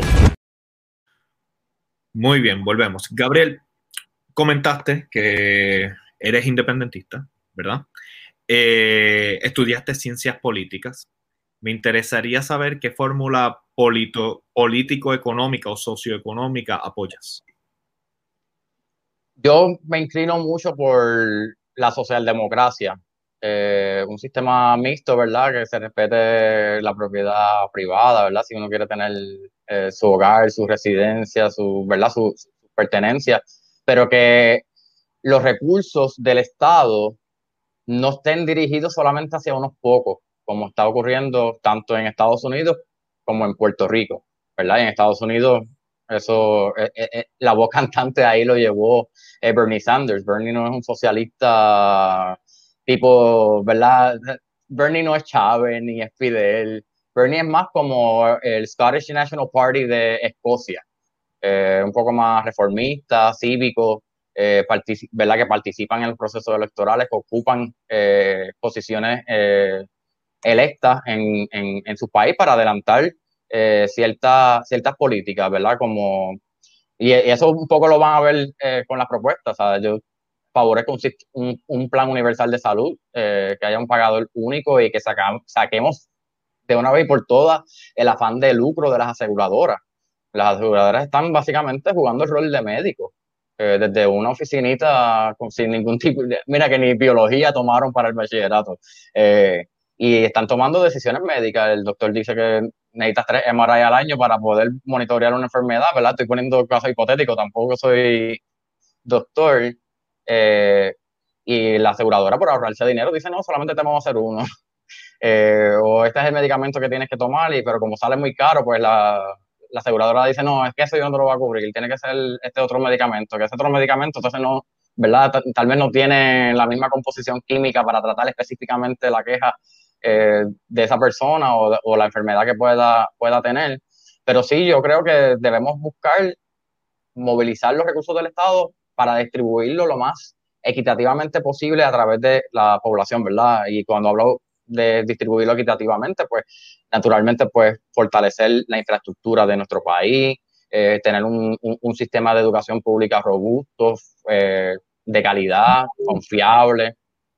S1: Muy bien, volvemos. Gabriel, comentaste que eres independentista, ¿verdad? Eh, estudiaste ciencias políticas. Me interesaría saber qué fórmula político-económica o socioeconómica apoyas.
S3: Yo me inclino mucho por la socialdemocracia, eh, un sistema mixto, ¿verdad? Que se respete la propiedad privada, ¿verdad? Si uno quiere tener eh, su hogar, su residencia, su, ¿verdad? Su, pertenencia, pero que los recursos del Estado no estén dirigidos solamente hacia unos pocos, como está ocurriendo tanto en Estados Unidos como en Puerto Rico, ¿verdad? en Estados Unidos, eso, eh, eh, la voz cantante ahí lo llevó Bernie Sanders. Bernie no es un socialista tipo, ¿verdad? Bernie no es Chávez ni es Fidel, Bernie es más como el Scottish National Party de Escocia, eh, un poco más reformista, cívico, eh, ¿verdad? que participan en los procesos electorales, que ocupan eh, posiciones electas en, en, en su país para adelantar eh, ciertas, ciertas políticas, ¿verdad? Como, y, eso un poco lo van a ver eh, con las propuestas, ¿sabes? Yo favorezco un, un, plan universal de salud, eh, que haya un pagador único y que saquemos de una vez por todas el afán de lucro de las aseguradoras. Las aseguradoras están básicamente jugando el rol de médico, eh, desde una oficinita sin ningún tipo de, mira que ni biología tomaron para el bachillerato. Eh, y están tomando decisiones médicas. El doctor dice que necesitas tres MRI al año para poder monitorear una enfermedad, ¿verdad? Estoy poniendo caso hipotético, tampoco soy doctor. Eh, y la aseguradora por ahorrarse dinero dice, no, solamente te vamos a hacer uno. Eh, o este es el medicamento que tienes que tomar, y, pero como sale muy caro, pues la, aseguradora dice, no, es que ese yo no te lo va a cubrir, tiene que ser este otro medicamento, que ese otro medicamento, entonces no, ¿verdad? Tal vez no tiene la misma composición química para tratar específicamente la queja eh, de esa persona o, o, la enfermedad que pueda, pueda tener. Pero sí, yo creo que debemos buscar movilizar los recursos del Estado para distribuirlo lo más equitativamente posible a través de la población, ¿verdad? Y cuando hablo de distribuirlo equitativamente, pues naturalmente, pues fortalecer la infraestructura de nuestro país, eh, tener un, un, sistema de educación pública robusto, eh, de calidad, confiable.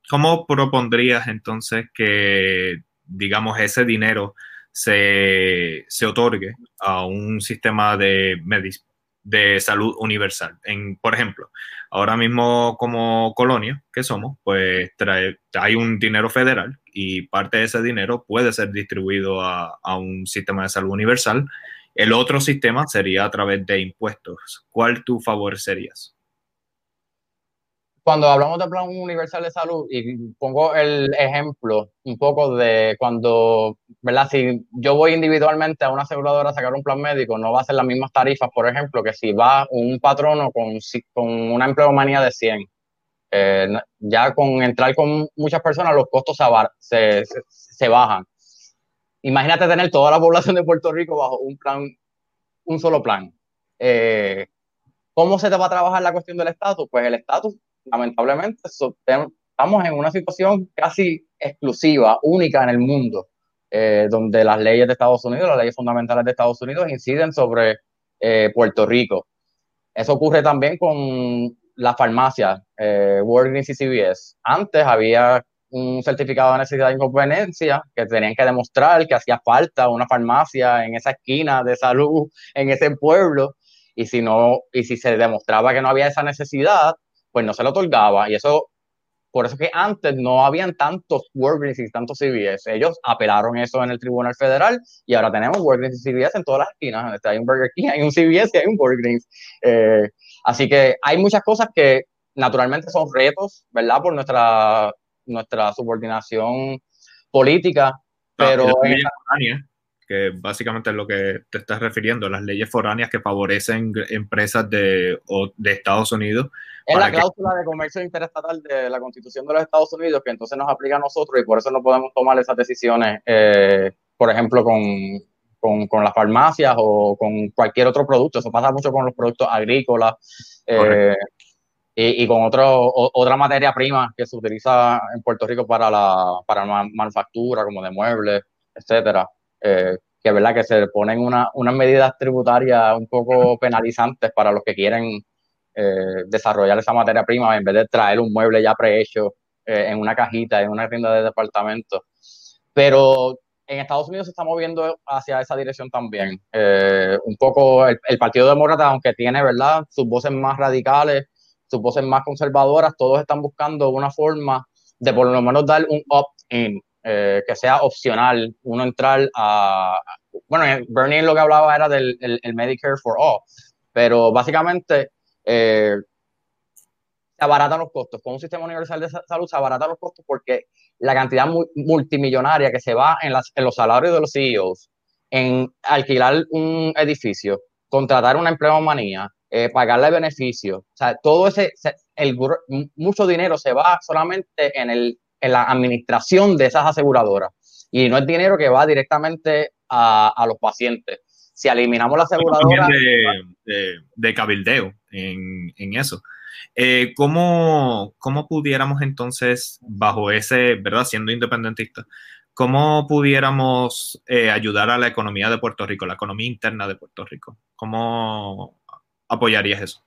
S1: ¿Cómo propondrías entonces que, digamos, ese dinero se, se otorgue a un sistema de medicina? De salud universal. En, por ejemplo, ahora mismo como colonia que somos, pues hay un dinero federal y parte de ese dinero puede ser distribuido a, a un sistema de salud universal. El otro sistema sería a través de impuestos. ¿Cuál tú favorecerías?
S3: Cuando hablamos de plan universal de salud, y pongo el ejemplo un poco de cuando, ¿verdad? Si yo voy individualmente a una aseguradora a sacar un plan médico, no va a ser las mismas tarifas, por ejemplo, que si va un patrono con, con una empleomanía de 100. Eh, ya con entrar con muchas personas, los costos se, bajan. Imagínate tener toda la población de Puerto Rico bajo un plan, un solo plan. Eh, ¿Cómo se te va a trabajar la cuestión del estatus? Pues el estatus lamentablemente estamos en una situación casi exclusiva, única en el mundo, eh, donde las leyes de Estados Unidos, las leyes fundamentales de Estados Unidos inciden sobre eh, Puerto Rico. Eso ocurre también con las farmacias, eh, Walgreens y CVS. Antes había un certificado de necesidad de inconveniencia que tenían que demostrar que hacía falta una farmacia en esa esquina de salud, en ese pueblo, y si no, y si se demostraba que no había esa necesidad, pues no se lo otorgaba. Y eso, por eso que antes no habían tantos Walgreens y tantos CVS. Ellos apelaron eso en el Tribunal Federal y ahora tenemos Walgreens y CVS en todas las esquinas. Hay un Burger King, hay un CVS y hay un Walgreens. Eh, así que hay muchas cosas que naturalmente son retos, ¿verdad? Por nuestra, nuestra subordinación política. Pero
S1: que básicamente es lo que te estás refiriendo, las leyes foráneas que favorecen empresas de, de Estados Unidos.
S3: Es la cláusula que... de comercio interestatal de la Constitución de los Estados Unidos que entonces nos aplica a nosotros y por eso no podemos tomar esas decisiones, eh, por ejemplo, con, con, con, las farmacias o con cualquier otro producto. Eso pasa mucho con los productos agrícolas. Eh, y, y, con otro, o, otra materia prima que se utiliza en Puerto Rico para la, para manufactura, como de muebles, etcétera eh, que verdad que se ponen una, unas medidas tributarias un poco penalizantes para los que quieren eh, desarrollar esa materia prima en vez de traer un mueble ya prehecho eh, en una cajita, en una tienda de departamento. Pero en Estados Unidos se está moviendo hacia esa dirección también. Eh, un poco el, el, Partido Demócrata, aunque tiene, ¿verdad?, sus voces más radicales, sus voces más conservadoras, todos están buscando una forma de por lo menos dar un opt-in eh, que sea opcional uno entrar a... Bueno, Bernie lo que hablaba era del el, el Medicare for All, pero básicamente eh, se abaratan los costos. Con un sistema universal de salud se abaratan los costos porque la cantidad multimillonaria que se va en, las, en los salarios de los CEOs, en alquilar un edificio, contratar una empleomanía, eh, pagarle beneficios, o sea, todo ese, mucho dinero se va solamente en la administración de esas aseguradoras. Y no es dinero que va directamente a los pacientes. Si eliminamos la aseguradora...
S1: De, de, de, cabildeo en, en eso. Eh, ¿cómo, ¿Cómo pudiéramos entonces, bajo ese, ¿verdad? Siendo independentista, ¿cómo pudiéramos eh, ayudar a la economía de Puerto Rico, la economía interna de Puerto Rico? ¿Cómo apoyarías eso?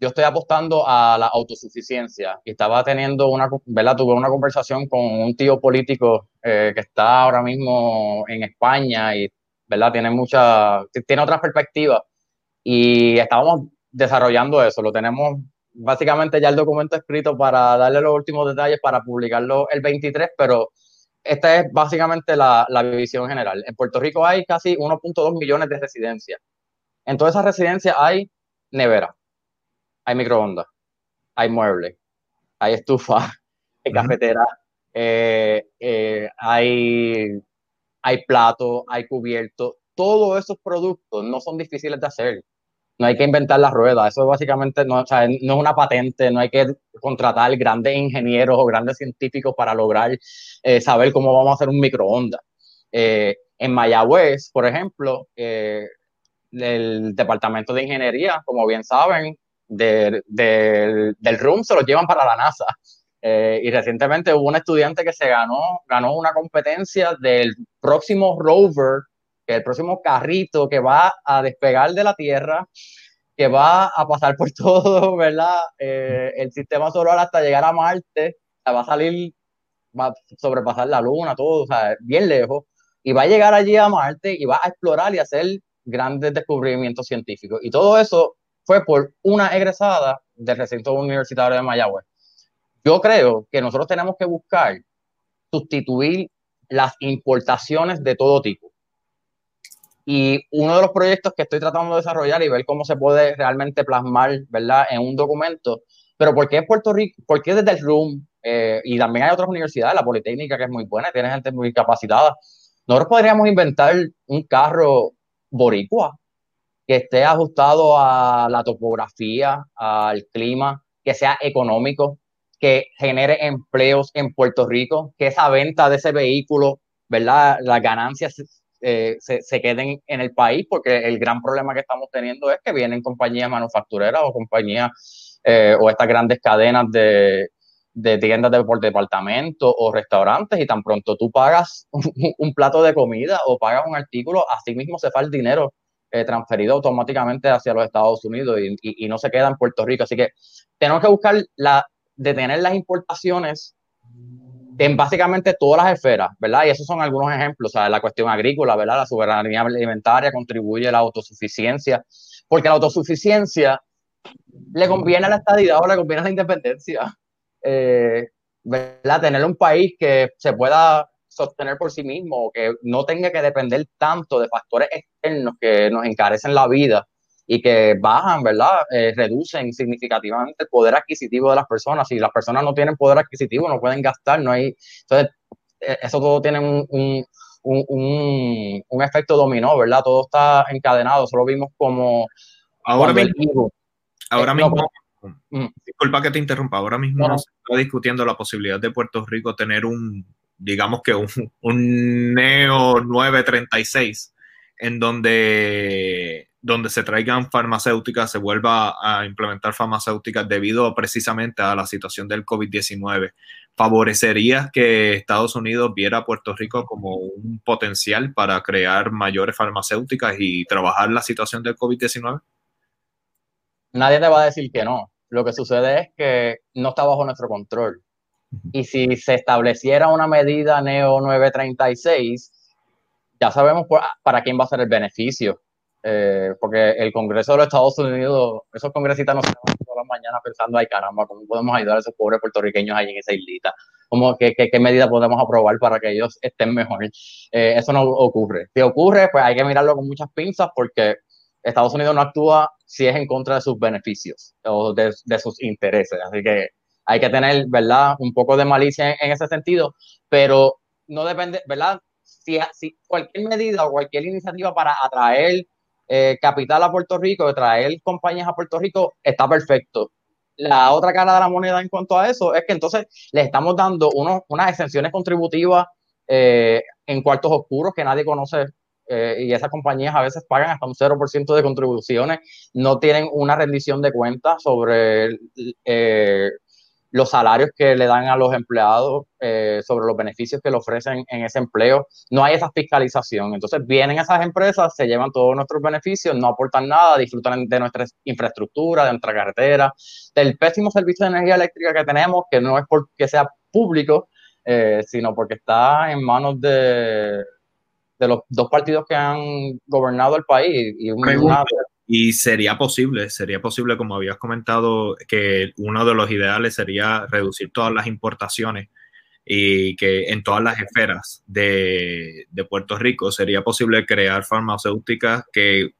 S3: Yo estoy apostando a la autosuficiencia y estaba teniendo una, ¿verdad? Tuve una conversación con un tío político eh, que está ahora mismo en España y, ¿verdad? Tiene mucha, tiene otras perspectivas y estábamos desarrollando eso. Lo tenemos básicamente ya el documento escrito para darle los últimos detalles para publicarlo el 23, pero esta es básicamente la, la visión general. En Puerto Rico hay casi 1.2 millones de residencias. En todas esas residencias hay nevera, hay microondas, hay muebles, hay estufa, hay cafetera, eh, eh, hay, hay plato, hay cubierto. Todos esos productos no son difíciles de hacer no hay que inventar las ruedas, eso básicamente no, no es una patente, no hay que contratar grandes ingenieros o grandes científicos para lograr eh, saber cómo vamos a hacer un microondas. Eh, en Mayagüez, por ejemplo, eh, el departamento de ingeniería, como bien saben, del RUM se lo llevan para la NASA. Y recientemente hubo un estudiante que se ganó, ganó una competencia del próximo rover el próximo carrito que va a despegar de la Tierra, que va a pasar por todo, ¿verdad? Eh, el sistema solar hasta llegar a Marte, va a salir, va a sobrepasar la Luna, todo, o sea, bien lejos, y va a llegar allí a Marte y va a explorar y hacer grandes descubrimientos científicos. Y todo eso fue por una egresada del recinto universitario de Mayagüez. Yo creo que nosotros tenemos que buscar sustituir las importaciones de todo tipo. Y uno de los proyectos que estoy tratando de desarrollar y ver cómo se puede realmente plasmar, ¿verdad?, en un documento. Pero ¿por qué Puerto Rico? ¿Por qué desde el RUM? Eh, y también hay otras universidades, la Politécnica, que es muy buena, tiene gente muy capacitada. Nosotros podríamos inventar un carro boricua que esté ajustado a la topografía, al clima, que sea económico, que genere empleos en Puerto Rico, que esa venta de ese vehículo, ¿verdad? Las ganancias eh, se, se, queden en el país, porque el gran problema que estamos teniendo es que vienen compañías manufactureras o compañías eh, o estas grandes cadenas de, de tiendas de, por departamento o restaurantes y tan pronto tú pagas un, plato de comida o pagas un artículo, así mismo se fa el dinero eh, transferido automáticamente hacia los Estados Unidos y, y, y, no se queda en Puerto Rico. Así que tenemos que buscar la, detener las importaciones en básicamente todas las esferas, ¿verdad? Y esos son algunos ejemplos, o sea, la cuestión agrícola, ¿verdad? La soberanía alimentaria contribuye a la autosuficiencia, porque la autosuficiencia le conviene a la estadidad o le conviene a la independencia, eh, ¿verdad? Tener un país que se pueda sostener por sí mismo, que no tenga que depender tanto de factores externos que nos encarecen la vida y que bajan, ¿verdad? Eh, reducen significativamente el poder adquisitivo de las personas. Si las personas no tienen poder adquisitivo, no pueden gastar, no hay... Entonces, eh, eso todo tiene un, un, un, un efecto dominó, ¿verdad? Todo está encadenado, solo vimos como...
S1: Ahora mismo, ahora mismo mm. disculpa que te interrumpa, ahora mismo no. se está discutiendo la posibilidad de Puerto Rico tener un, digamos que un, un Neo 936, en donde donde se traigan farmacéuticas, se vuelva a implementar farmacéuticas debido precisamente a la situación del COVID-19. ¿Favorecería que Estados Unidos viera a Puerto Rico como un potencial para crear mayores farmacéuticas y trabajar la situación del COVID-19?
S3: Nadie te va a decir que no. Lo que sucede es que no está bajo nuestro control. Y si se estableciera una medida NEO 936, ya sabemos para quién va a ser el beneficio eh, porque el Congreso de los Estados Unidos, esos congresistas no se van todas las mañanas pensando, ay caramba, ¿cómo podemos ayudar a esos pobres puertorriqueños ahí en esa islita? ¿Cómo, qué, qué, qué medida podemos aprobar para que ellos estén mejor? Eh, eso no ocurre. Si ocurre, pues hay que mirarlo con muchas pinzas porque Estados Unidos no actúa si es en contra de sus beneficios o de, de sus intereses. Así que hay que tener, ¿verdad?, un poco de malicia en, en ese sentido, pero no depende, ¿verdad? Si, si cualquier medida o cualquier iniciativa para atraer eh, capital a Puerto Rico, de traer compañías a Puerto Rico, está perfecto. La otra cara de la moneda en cuanto a eso es que entonces le estamos dando unos, unas exenciones contributivas eh, en cuartos oscuros que nadie conoce eh, y esas compañías a veces pagan hasta un 0% de contribuciones, no tienen una rendición de cuentas sobre los salarios que le dan a los empleados, eh, sobre los beneficios que le ofrecen en ese empleo. No hay esa fiscalización. Entonces vienen esas empresas, se llevan todos nuestros beneficios, no aportan nada, disfrutan de nuestra infraestructura, de nuestra carretera, del pésimo servicio de energía eléctrica que tenemos, que no es porque sea público, eh, sino porque está en manos de, los dos partidos que han gobernado el país. Y,
S1: y sería posible, sería posible, como habías comentado, que uno de los ideales sería reducir todas las importaciones y que en todas las esferas de, de Puerto Rico sería posible crear farmacéuticas que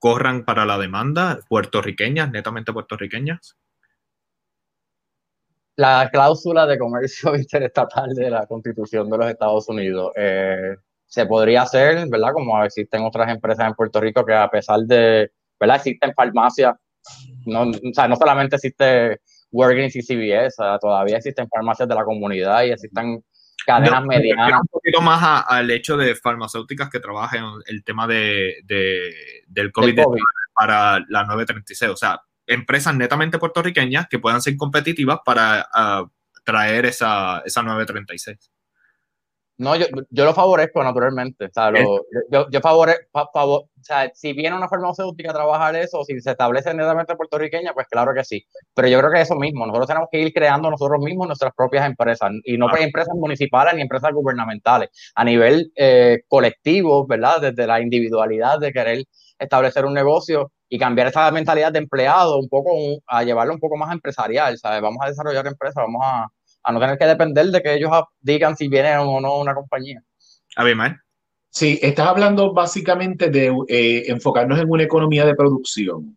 S1: corran para la demanda puertorriqueñas, netamente puertorriqueñas
S3: la cláusula de comercio interestatal de la Constitución de los Estados Unidos. Eh, se podría hacer, ¿verdad? Como existen otras empresas en Puerto Rico que a pesar de, ¿verdad? Existen farmacias, no, o sea, no solamente existe Walgreens y CVS, todavía existen farmacias de la comunidad y existen cadenas medianas.
S1: Un poquito más al hecho de farmacéuticas que trabajen el tema de, del COVID, COVID. para la 936, o sea, empresas netamente puertorriqueñas que puedan ser competitivas para uh, traer esa, esa 936.
S3: No, yo, yo, lo favorezco naturalmente. O sea, lo, yo, yo favore, favor, o sea, si viene una farmacéutica a trabajar eso, si se establece netamente puertorriqueña, pues claro que sí. Pero yo creo que eso mismo, nosotros tenemos que ir creando nosotros mismos nuestras propias empresas, y no claro. empresas municipales ni empresas gubernamentales, a nivel eh, colectivo, ¿verdad? Desde la individualidad de querer establecer un negocio y cambiar esa mentalidad de empleado un poco a llevarlo un poco más empresarial, ¿sabes? Vamos a desarrollar empresas, vamos a, a no tener que depender de que ellos digan si vienen o no una compañía.
S1: A ver, man.
S2: Sí, estás hablando básicamente de eh, enfocarnos en una economía de producción.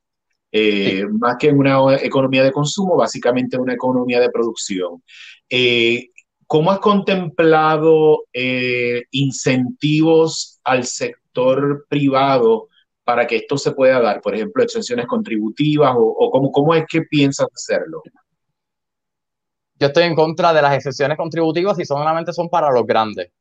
S2: Eh, sí. Más que en una economía de consumo, básicamente una economía de producción. Eh, ¿Cómo has contemplado eh, incentivos al sector privado para que esto se pueda dar? Por ejemplo, exenciones contributivas o, o cómo, cómo es que piensas hacerlo?
S3: Yo estoy en contra de las exenciones contributivas y solamente son para los grandes.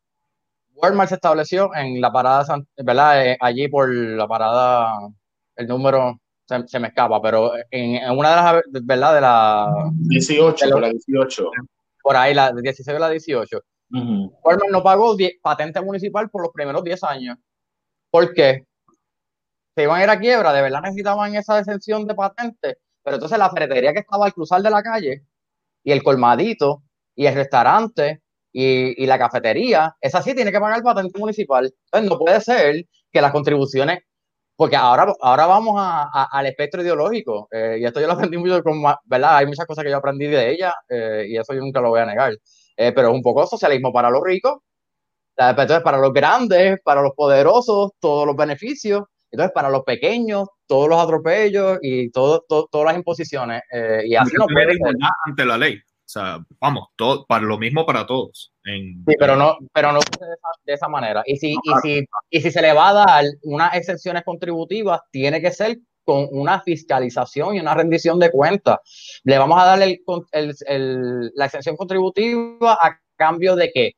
S3: Walmart se estableció en la parada, ¿verdad? Eh, allí por la parada, el número se, se me escapa, pero en, en, una de las, ¿verdad? De la...
S2: 18, de los, la 18.
S3: Por ahí, la 16 o la 18. Uh -huh. Walmart no pagó patente municipal por los primeros 10 años. ¿Por qué? Se iban a ir a quiebra, de verdad necesitaban esa exención de patente, pero entonces la ferretería que estaba al cruzar de la calle y el colmadito y el restaurante y, la cafetería, esa sí tiene que pagar el patente municipal. Entonces no puede ser que las contribuciones, porque ahora, ahora vamos a, a, al espectro ideológico, eh, y esto yo lo aprendí mucho, con, ¿verdad? Hay muchas cosas que yo aprendí de ella, eh, y eso yo nunca lo voy a negar, eh, pero es un poco socialismo para los ricos, entonces para los grandes, para los poderosos, todos los beneficios, entonces para los pequeños, todos los atropellos y todo, todo todas las imposiciones. Eh, y así no puede
S1: ante la ley. O sea, vamos, todo, para lo mismo para todos. En,
S3: sí, pero no, pero no de esa, de esa manera. Y si, no, y, si, y si se le va a dar unas exenciones contributivas, tiene que ser con una fiscalización y una rendición de cuentas. Le vamos a dar el, el, el, la exención contributiva a cambio de qué?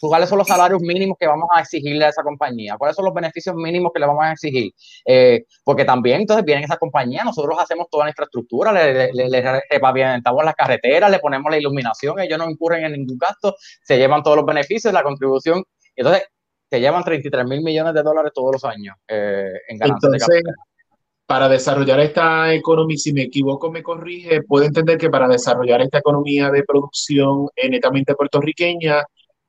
S3: Cuáles son los salarios mínimos que vamos a exigirle a esa compañía, cuáles son los beneficios mínimos que le vamos a exigir, eh, porque también entonces vienen esa compañía, nosotros hacemos toda la infraestructura, le, le, le repavimentamos las carreteras, le ponemos la iluminación, ellos no incurren en ningún gasto, se llevan todos los beneficios, la contribución, entonces se llevan 33 mil millones de dólares todos los años eh, en ganancias
S2: entonces, de para desarrollar esta economía, si me equivoco, me corrige, puedo entender que para desarrollar esta economía de producción netamente puertorriqueña,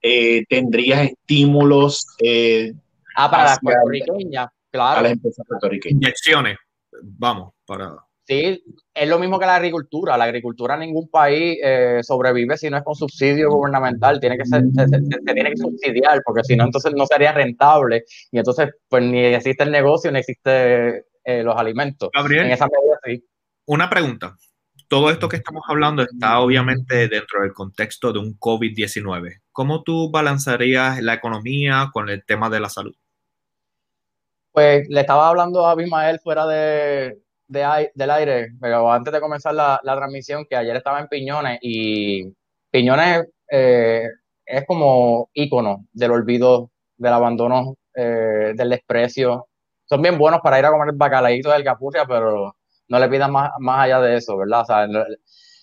S2: eh, tendrías estímulos. Eh,
S3: ah, para las puertorriqueñas, claro.
S2: A las empresas puertorriqueñas.
S1: Inyecciones, vamos, para.
S3: Sí, es lo mismo que la agricultura. La agricultura en ningún país eh, sobrevive si no es con subsidio gubernamental. Tiene que ser, se, se, se, tiene que subsidiar, porque si no, entonces no sería rentable. Y entonces, pues ni existe el negocio, ni existe eh, los alimentos.
S1: Gabriel,
S3: en esa medida, sí.
S1: una pregunta. Todo esto que estamos hablando está obviamente dentro del contexto de un COVID-19. ¿Cómo tú balancearías la economía con el tema de la salud?
S3: Pues le estaba hablando a Abimael fuera de, de, del aire, pero antes de comenzar la, la, transmisión, que ayer estaba en Piñones y Piñones eh, es como ícono del olvido, del abandono eh, del desprecio. Son bien buenos para ir a comer el bacalaíto del Capurria, pero no le pidan más, más allá de eso, ¿verdad?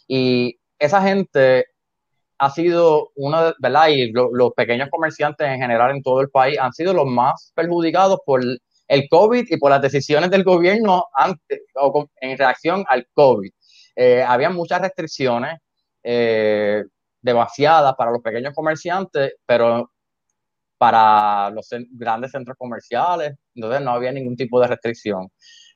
S3: y esa gente ha sido una, ¿verdad? Y los pequeños comerciantes en general en todo el país han sido los más perjudicados por el COVID y por las decisiones del gobierno antes, o en reacción al COVID. Eh, había muchas restricciones, eh, demasiadas para los pequeños comerciantes, pero para los grandes centros comerciales, entonces no había ningún tipo de restricción.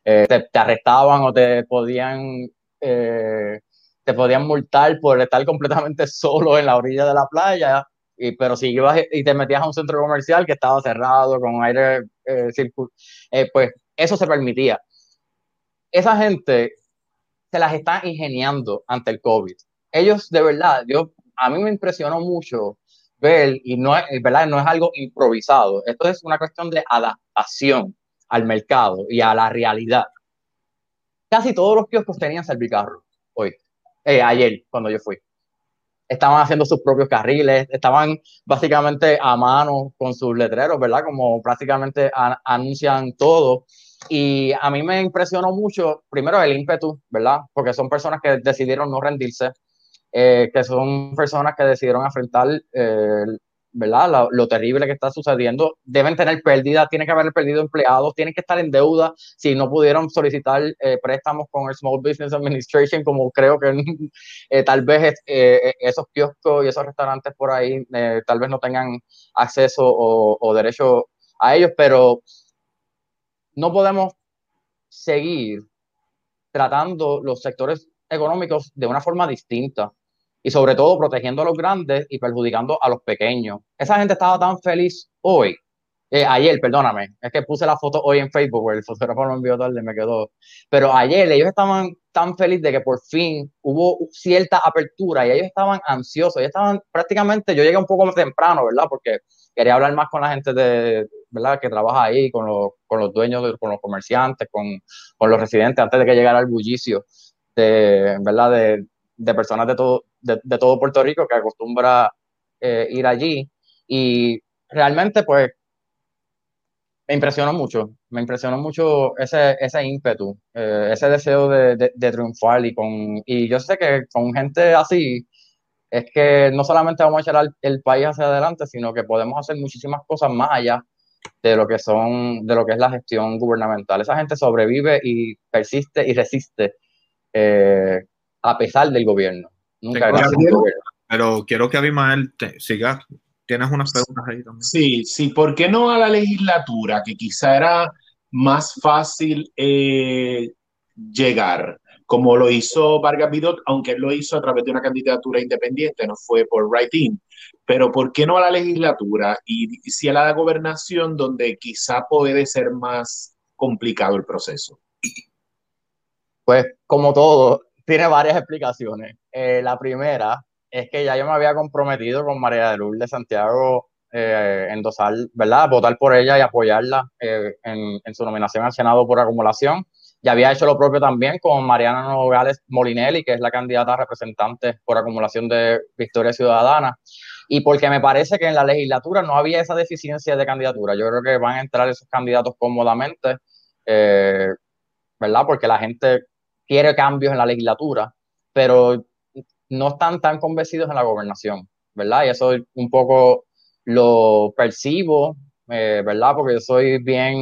S3: Eh, te, arrestaban o te podían eh, te podían multar por estar completamente solo en la orilla de la playa, y, pero si ibas y te metías a un centro comercial que estaba cerrado, con aire eh, eh, pues eso se permitía. Esa gente se las está ingeniando ante el COVID. Ellos, de verdad, yo, a mí me impresionó mucho ver, y no es, ¿verdad? no es algo improvisado, esto es una cuestión de adaptación al mercado y a la realidad. Casi todos los kioscos tenían servicarro hoy, eh, ayer, cuando yo fui. Estaban haciendo sus propios carriles, estaban básicamente a mano con sus letreros, ¿verdad? Como prácticamente anuncian todo. Y a mí me impresionó mucho, primero, el ímpetu, ¿verdad? Porque son personas que decidieron no rendirse, eh, que son personas que decidieron afrontar eh, ¿verdad? Lo, terrible que está sucediendo. Deben tener pérdidas, tienen que haber perdido empleados, tienen que estar en deuda si no pudieron solicitar eh, préstamos con el Small Business Administration, como creo que tal vez esos kioscos y esos restaurantes por ahí tal vez no tengan acceso o derecho a ellos, pero no podemos seguir tratando los sectores económicos de una forma distinta y sobre todo protegiendo a los grandes y perjudicando a los pequeños. Esa gente estaba tan feliz hoy, eh, ayer, perdóname, es que puse la foto hoy en Facebook, el fotógrafo lo envió tarde, me quedó, pero ayer ellos estaban tan felices de que por fin hubo cierta apertura y ellos estaban ansiosos, ellos estaban prácticamente, yo llegué un poco temprano, ¿verdad? Porque quería hablar más con la gente de, ¿verdad? que trabaja ahí, con los, con los dueños, con los comerciantes, con, con los residentes, antes de que llegara el bullicio de, ¿verdad? De, de personas de todo, de, de, todo Puerto Rico que acostumbra eh, ir allí. Y realmente, pues, me impresionó mucho, me impresionó mucho ese, ese ímpetu, eh, ese deseo de, de, triunfar y con, y yo sé que con gente así es que no solamente vamos a echar el país hacia adelante, sino que podemos hacer muchísimas cosas más allá de lo que son, de lo que es la gestión gubernamental. Esa gente sobrevive y persiste y resiste eh, a pesar del gobierno. Nunca
S1: Pero quiero que Abimael te siga. Tienes unas preguntas ahí también.
S2: Sí, sí, ¿por qué no a la legislatura? Que quizá era más fácil eh, llegar, como lo hizo Vargas Vidot, aunque él lo hizo a través de una candidatura independiente, no fue por writing. Pero ¿por qué no a la legislatura? Y, y si a la gobernación, donde quizá puede ser más complicado el proceso.
S3: Pues como todo, tiene varias explicaciones. Eh, la primera es que ya yo me había comprometido con María de Lourdes de Santiago eh, endosar, ¿verdad? Votar por ella y apoyarla eh, en, su nominación al Senado por acumulación. Ya había hecho lo propio también con Mariana Nogales Molinelli, que es la candidata representante por acumulación de Victoria Ciudadana. Y porque me parece que en la legislatura no había esa deficiencia de candidatura. Yo creo que van a entrar esos candidatos cómodamente, eh, ¿verdad? Porque la gente quiere cambios en la legislatura, pero no están tan convencidos en la gobernación, ¿verdad? Y eso un poco lo percibo, eh, ¿verdad? Porque yo soy bien,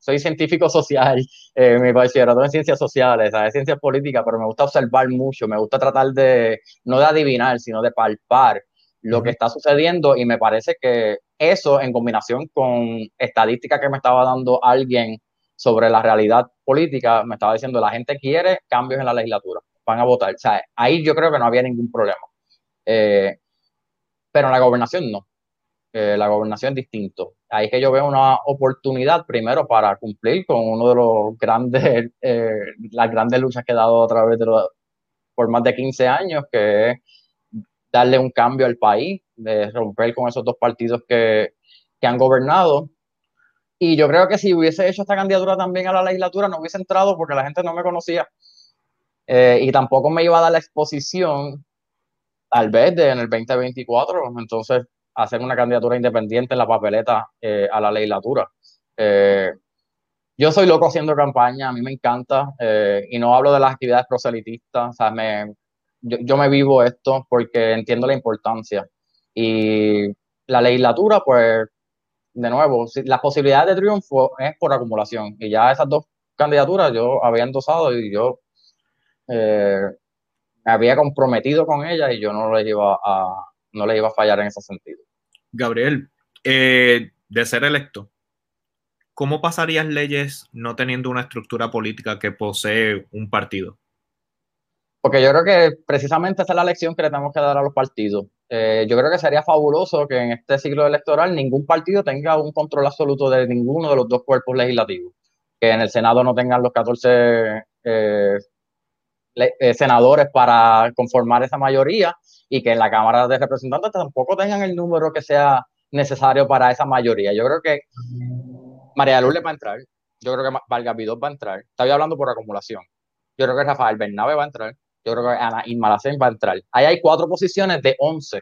S3: soy científico social, eh, mi bachillerato en ciencias sociales, ¿sabes? ciencias políticas, pero me gusta observar mucho, me gusta tratar de, no de adivinar, sino de palpar lo que está sucediendo y me parece que eso en combinación con estadística que me estaba dando alguien sobre la realidad política, me estaba diciendo, la gente quiere cambios en la legislatura, van a votar. O sea, ahí yo creo que no había ningún problema. Eh, pero en la gobernación no. Eh, la gobernación es distinto. Ahí es que yo veo una oportunidad primero para cumplir con uno de los grandes, eh, las grandes luchas que he dado a través de los, por más de 15 años, que es darle un cambio al país, de romper con esos dos partidos que, que han gobernado y yo creo que si hubiese hecho esta candidatura también a la legislatura, no hubiese entrado porque la gente no me conocía. Eh, y tampoco me iba a dar la exposición, tal vez, de, en el 2024. Entonces, hacer una candidatura independiente en la papeleta eh, a la legislatura. Eh, yo soy loco haciendo campaña, a mí me encanta, eh, y no hablo de las actividades proselitistas, o sea, me, yo, yo, me vivo esto porque entiendo la importancia. Y la legislatura, pues, de nuevo, las posibilidades de triunfo es por acumulación, y ya esas dos candidaturas yo había endosado y yo me había comprometido con ellas y yo no le iba a, no iba a fallar en ese sentido.
S1: Gabriel, eh, de ser electo, ¿cómo pasarías leyes no teniendo una estructura política que posee un partido?
S3: Porque yo creo que precisamente esa es la lección que le tenemos que dar a los partidos. Eh, yo creo que sería fabuloso que en este ciclo electoral ningún partido tenga un control absoluto de ninguno de los dos cuerpos legislativos. Que en el Senado no tengan los 14 eh, eh, senadores para conformar esa mayoría y que en la Cámara de Representantes tampoco tengan el número que sea necesario para esa mayoría. Yo creo que María Lourdes va a entrar, yo creo que Vargas Vidot va a entrar, estaba hablando por acumulación. Yo creo que Rafael Bernabe va a entrar, yo creo que Ana Inmalacén va a entrar. Ahí hay cuatro posiciones de once.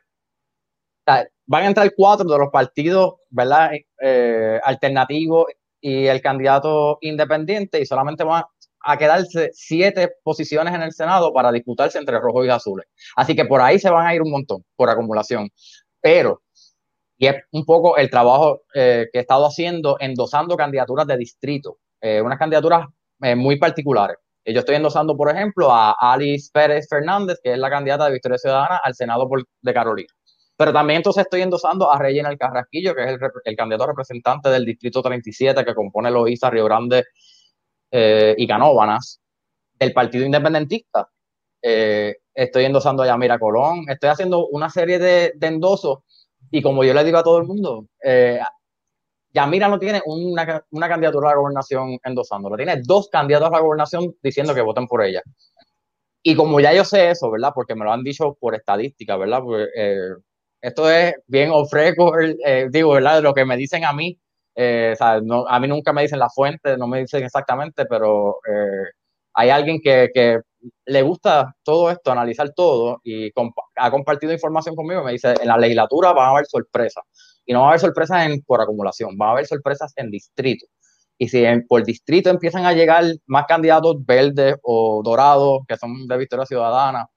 S3: van a entrar cuatro de los partidos, ¿verdad? Eh, alternativos y el candidato independiente y solamente van a quedarse siete posiciones en el Senado para disputarse entre rojos y azules. Así que por ahí se van a ir un montón, por acumulación. Pero, y es un poco el trabajo eh, que he estado haciendo, endosando candidaturas de distrito, eh, unas candidaturas muy particulares. Yo estoy endosando, por ejemplo, a Alice Pérez Fernández, que es la candidata de Victoria Ciudadana al Senado de Carolina. Pero también entonces estoy endosando a Reginald Carrasquillo, que es el, candidato representante del Distrito 37 que compone Loíza, Río Grande eh, y Canóbanas del Partido Independentista. Eh, estoy endosando a Yamira Colón, estoy haciendo una serie de, de, endosos y como yo le digo a todo el mundo, eh, Yamira no tiene una, una, candidatura a la gobernación endosándola, tiene dos candidatos a la gobernación diciendo que voten por ella. Y como ya yo sé eso, ¿verdad? Porque me lo han dicho por estadística, ¿verdad? eh, esto es bien off record, eh, digo, ¿verdad? Lo que me dicen a mí, eh, no, a mí nunca me dicen la fuente, no me dicen exactamente, pero eh, hay alguien que, que, le gusta todo esto, analizar todo y ha compartido información conmigo. Me dice, en la legislatura van a haber sorpresas. Y no va a haber sorpresas en, por acumulación, va a haber sorpresas en distrito. Y si en, por distrito empiezan a llegar más candidatos verdes o dorados, que son de Victoria Ciudadana,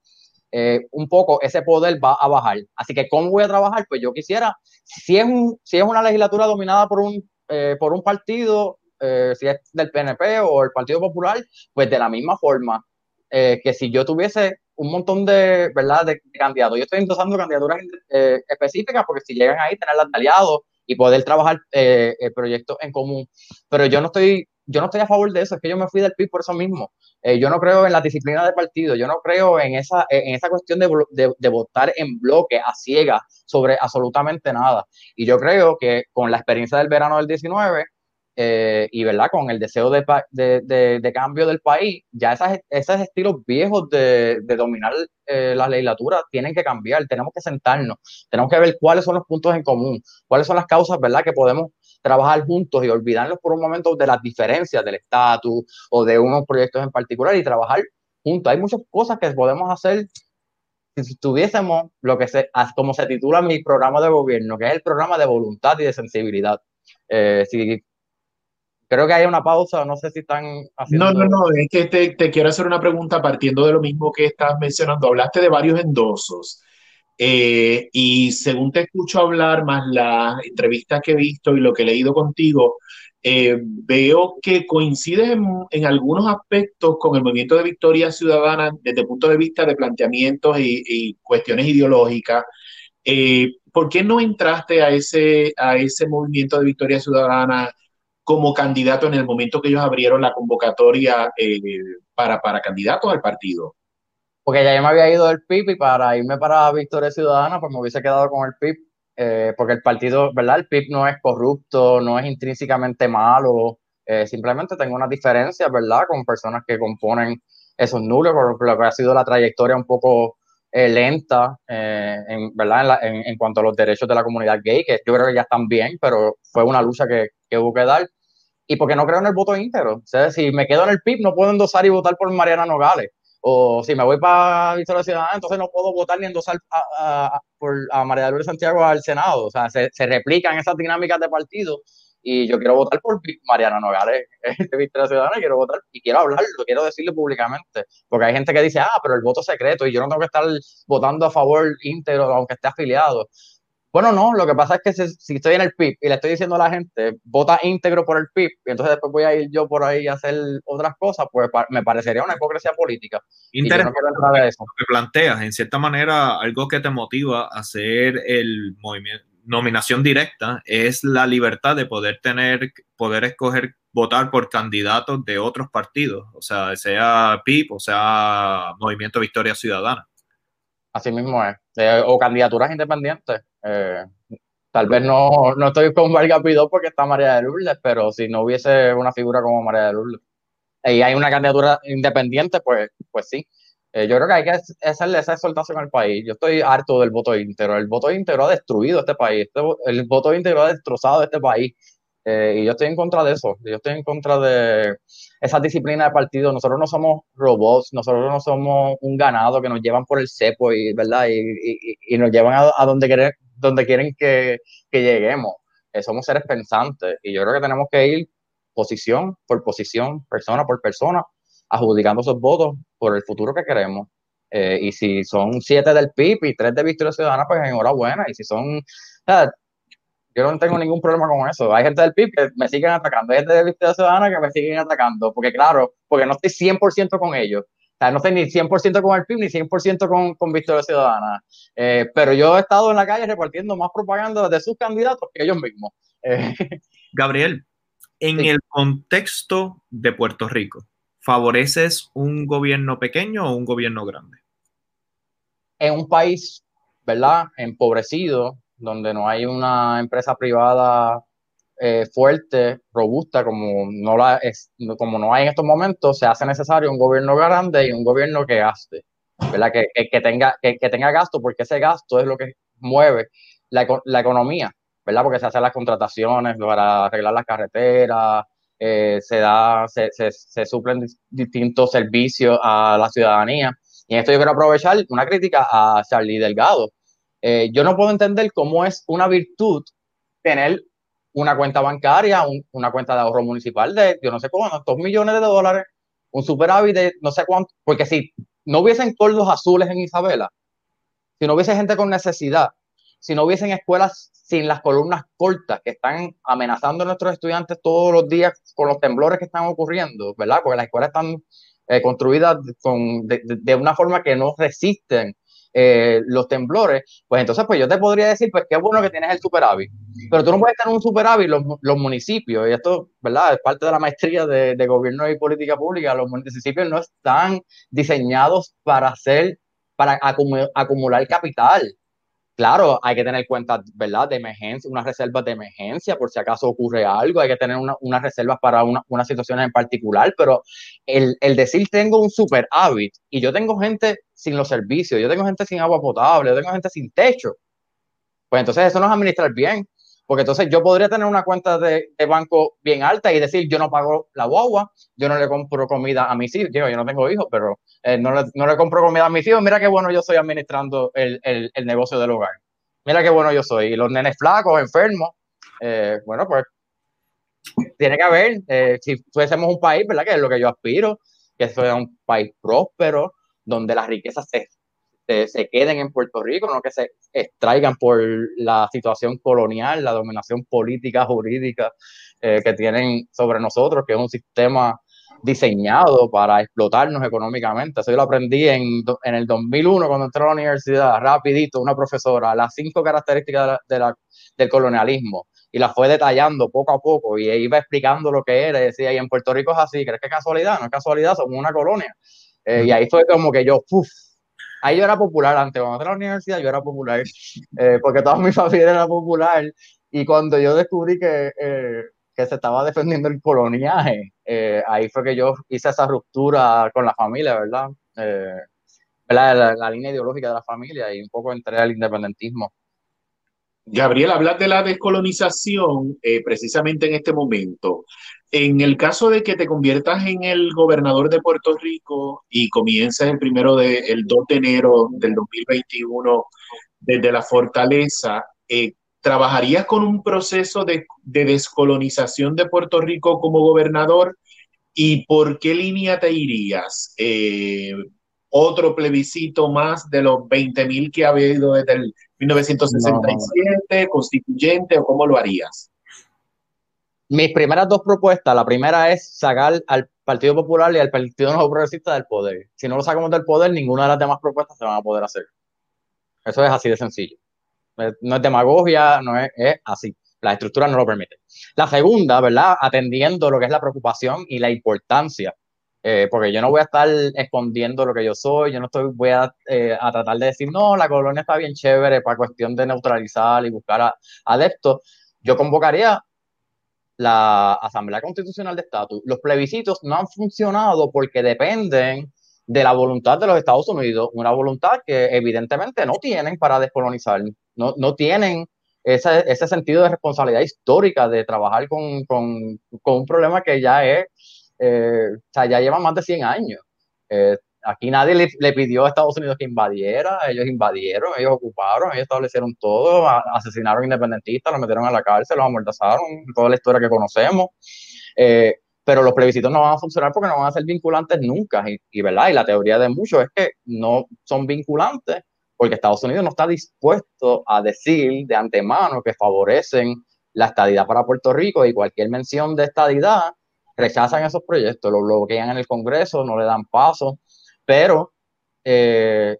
S3: eh, un poco ese poder va a bajar. Así que, ¿cómo voy a trabajar? Pues yo quisiera, si es, un, si es una legislatura dominada por un, eh, por un partido, eh, si es del PNP o el Partido Popular, pues de la misma forma que si yo tuviese un montón de, ¿verdad? de, candidatos. Yo estoy endosando candidaturas eh, específicas porque si llegan ahí, tenerlas de aliados y poder trabajar eh, proyectos en común. Pero yo no estoy yo no estoy a favor de eso, es que yo me fui del PIB por eso mismo. Eh, yo no creo en la disciplina de partido, yo no creo en esa, en esa cuestión de, de, de, votar en bloque, a ciegas, sobre absolutamente nada. Y yo creo que con la experiencia del verano del 19 eh, y verdad, con el deseo de, de, de, cambio del país, ya esas, esos estilos viejos de, dominar eh, la legislatura tienen que cambiar, tenemos que sentarnos, tenemos que ver cuáles son los puntos en común, cuáles son las causas, ¿verdad?, que podemos trabajar juntos y olvidarnos por un momento de las diferencias del estatus o de unos proyectos en particular y trabajar juntos. Hay muchas cosas que podemos hacer si tuviésemos lo que se, como se titula mi programa de gobierno, que es el programa de voluntad y de sensibilidad. Eh, creo que hay una pausa, no sé si están
S2: haciendo... No, no, no, es que te, te quiero hacer una pregunta partiendo de lo mismo que estás mencionando. Hablaste de varios endosos. Eh, y según te escucho hablar, más las entrevistas que he visto y lo que he leído contigo, eh, veo que coincides en, en, algunos aspectos con el movimiento de Victoria Ciudadana desde el punto de vista de planteamientos y, y cuestiones ideológicas. Eh, ¿Por qué no entraste a ese, a ese movimiento de Victoria Ciudadana como candidato en el momento que ellos abrieron la convocatoria eh, para, para candidatos al partido?
S3: porque ya yo me había ido del PIB y para irme para Victoria Ciudadana, pues me hubiese quedado con el PIB, eh, porque el partido, ¿verdad? El PIB no es corrupto, no es intrínsecamente malo, eh, simplemente tengo unas diferencias, ¿verdad? Con personas que componen esos núcleos, por lo que ha sido la trayectoria un poco lenta, en, ¿verdad? En, en, en, cuanto a los derechos de la comunidad gay, que yo creo que ya están bien, pero fue una lucha que, que hubo que dar. Y porque no creo en el voto íntegro. O sea, si me quedo en el PIB, no puedo endosar y votar por Mariana Nogales o si me voy para Victoria Ciudadana, entonces no puedo votar ni endosar a, por, a María de Lourdes Santiago al Senado. O sea, se, se replican esas dinámicas de partido y yo quiero votar por Mariana Nogales de Victoria Ciudadana, quiero votar y quiero hablarlo, quiero decirlo públicamente, porque hay gente que dice, ah, pero el voto secreto y yo no tengo que estar votando a favor íntegro, aunque esté afiliado. Bueno, no, lo que pasa es que si, estoy en el PIB y le estoy diciendo a la gente, vota íntegro por el PIB, y entonces después voy a ir yo por ahí a hacer otras cosas, pues me parecería una hipocresía política.
S1: Interesante no eso. que planteas, en cierta manera, algo que te motiva a hacer el movimiento, nominación directa, es la libertad de poder tener, poder escoger, votar por candidatos de otros partidos, o sea, sea PIB o sea Movimiento Victoria Ciudadana.
S3: Así mismo es. o candidaturas independientes. Eh, tal vez no, no estoy con Vargas Pidó porque está María de Lourdes, pero si no hubiese una figura como María de Lourdes y hay una candidatura independiente, pues, pues sí. Eh, yo creo que hay que hacerle esa exaltación al país. Yo estoy harto del voto íntegro. El voto íntegro ha destruido este país. Este el voto íntegro ha destrozado este país. Eh, y yo estoy en contra de eso. Yo estoy en contra de esa disciplina de partido. Nosotros no somos robots, nosotros no somos un ganado que nos llevan por el cepo y, ¿verdad? y, y, nos llevan a, donde quieren, donde quieren que, que lleguemos. Eh, somos seres pensantes y yo creo que tenemos que ir posición por posición, persona por persona, adjudicando esos votos por el futuro que queremos. Eh, y si son siete del PIB y tres de Victoria Ciudadana, pues enhorabuena. Y si son, yo no tengo ningún problema con eso. Hay gente del PIB que me siguen atacando, hay gente de Victoria Ciudadana que me siguen atacando, porque claro, porque no estoy 100% con ellos. O sea, no estoy ni 100% con el PIB ni 100% con, con Victoria Ciudadana. Eh, pero yo he estado en la calle repartiendo más propaganda de sus candidatos que ellos mismos. Eh,
S1: Gabriel, en el contexto de Puerto Rico, ¿favoreces un gobierno pequeño o un gobierno grande?
S3: En un país, ¿verdad? Empobrecido, donde no hay una empresa privada eh, fuerte, robusta, como no, la como no hay en estos momentos, se hace necesario un gobierno grande y un gobierno que gaste, ¿verdad? Que, que, tenga, que, tenga gasto, porque ese gasto es lo que mueve la, la, economía, ¿verdad? Porque se hacen las contrataciones para arreglar las carreteras, eh, se, da, se, se, se suplen distintos servicios a la ciudadanía. Y en esto yo quiero aprovechar una crítica a Charlie Delgado, eh, yo no puedo entender cómo es una virtud tener una cuenta bancaria, una cuenta de ahorro municipal de yo no sé cuántos millones de dólares, un superávit de no sé cuánto, porque si no hubiesen coldos azules en Isabela, si no hubiese gente con necesidad, si no hubiesen escuelas sin las columnas cortas que están amenazando a nuestros estudiantes todos los días con los temblores que están ocurriendo, ¿verdad? Porque las escuelas están eh, construidas con, de, una forma que no resisten eh, los temblores, pues entonces pues yo te podría decir, pues qué bueno que tienes el superávit, pero tú no puedes tener un superávit los, los municipios, y esto, ¿verdad? Es parte de la maestría de, de, gobierno y política pública, los municipios no están diseñados para hacer, para acumular capital. Claro, hay que tener cuentas, ¿verdad? De emergencia, unas reservas de emergencia por si acaso ocurre algo, hay que tener unas una reservas para una, unas situaciones en particular, pero el, el decir tengo un superávit y yo tengo gente sin los servicios, yo tengo gente sin agua potable, yo tengo gente sin techo, pues entonces eso no es administrar bien, porque entonces yo podría tener una cuenta de, banco bien alta y decir, yo no pago la guagua, yo no le compro comida a mis hijos, yo no tengo hijos, pero eh, no, le, no, le, compro comida a mis hijos, mira qué bueno yo soy administrando el, el, negocio del hogar, mira qué bueno yo soy, y los nenes flacos, enfermos, eh, bueno, pues tiene que haber, eh, si fuésemos un país, ¿verdad? Que es lo que yo aspiro, que sea un país próspero, donde las riquezas se se, queden en Puerto Rico, no que se extraigan por la situación colonial, la dominación política, jurídica eh, que tienen sobre nosotros, que es un sistema diseñado para explotarnos económicamente. Eso yo lo aprendí en, en el 2001 cuando entré a la universidad, rapidito, una profesora, las cinco características de la, del colonialismo y las fue detallando poco a poco y iba explicando lo que era y decía, y en Puerto Rico es así, ¿crees que es casualidad? No es casualidad, somos una colonia. Eh, y ahí fue como que yo, uff, ahí yo era popular antes, cuando entré a la universidad yo era popular, eh, porque toda mi familia era popular, y cuando yo descubrí que, eh, que se estaba defendiendo el coloniaje, eh, ahí fue que yo hice esa ruptura con la familia, ¿verdad? La, la, línea ideológica de la familia y un poco entré al independentismo.
S2: Gabriel, hablas de la descolonización precisamente en este momento. En el caso de que te conviertas en el gobernador de Puerto Rico y comiences el primero de, el 2 de enero del 2021 desde la fortaleza, eh, ¿trabajarías con un proceso de, descolonización de Puerto Rico como gobernador? ¿Y por qué línea te irías? Eh, ¿Otro plebiscito más de los 20.000 que ha habido desde el 1967, constituyente, o cómo lo harías?
S3: Mis primeras dos propuestas, la primera es sacar al Partido Popular y al Partido No Progresista del poder. Si no lo sacamos del poder, ninguna de las demás propuestas se van a poder hacer. Eso es así de sencillo. No es demagogia, no es, es así. La estructura no lo permite. La segunda, ¿verdad? Atendiendo lo que es la preocupación y la importancia. Eh, porque yo no voy a estar escondiendo lo que yo soy, yo no estoy, voy a, eh, a tratar de decir, no, la colonia está bien chévere para cuestión de neutralizar y buscar a, adeptos. Yo convocaría la Asamblea Constitucional de Estatus, los plebiscitos no han funcionado porque dependen de la voluntad de los Estados Unidos, una voluntad que evidentemente no tienen para descolonizar, no, no tienen ese, ese, sentido de responsabilidad histórica de trabajar con, con, un problema que ya es, eh, o sea, ya lleva más de 100 años. Eh, aquí nadie le, pidió a Estados Unidos que invadiera, ellos invadieron, ellos ocuparon, ellos establecieron todo, asesinaron independentistas, los metieron a la cárcel, los amordazaron, toda la historia que conocemos. Eh, pero los plebiscitos no van a funcionar porque no van a ser vinculantes nunca. Y, ¿verdad? y la teoría de muchos es que no son vinculantes porque Estados Unidos no está dispuesto a decir de antemano que favorecen la estadidad para Puerto Rico y cualquier mención de estadidad rechazan esos proyectos, lo bloquean en el Congreso, no le dan paso pero eh,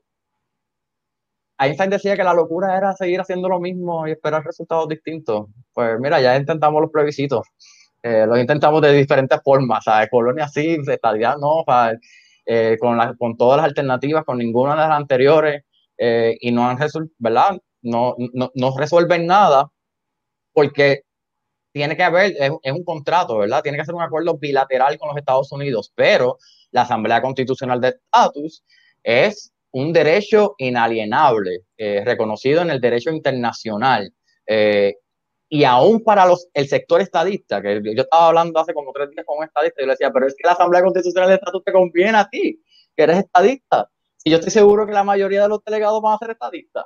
S3: Einstein decía que la locura era seguir haciendo lo mismo y esperar resultados distintos. Pues mira, ya intentamos los plebiscitos. Eh, los intentamos de diferentes formas, ¿sabes? Colonia sí, estadía no, eh, con, con todas las alternativas, con ninguna de las anteriores, y no han resuelto, ¿verdad? No, no, no, resuelven nada porque tiene que haber, es, es, un contrato, ¿verdad? Tiene que ser un acuerdo bilateral con los Estados Unidos, pero la Asamblea Constitucional de Estatus es un derecho inalienable, eh, reconocido en el derecho internacional. Eh, y aún para los, el sector estadista, que yo estaba hablando hace como tres días con un estadista, y yo le decía, pero es que la Asamblea Constitucional de Estatus te conviene a ti, que eres estadista. Y yo estoy seguro que la mayoría de los delegados van a ser estadistas,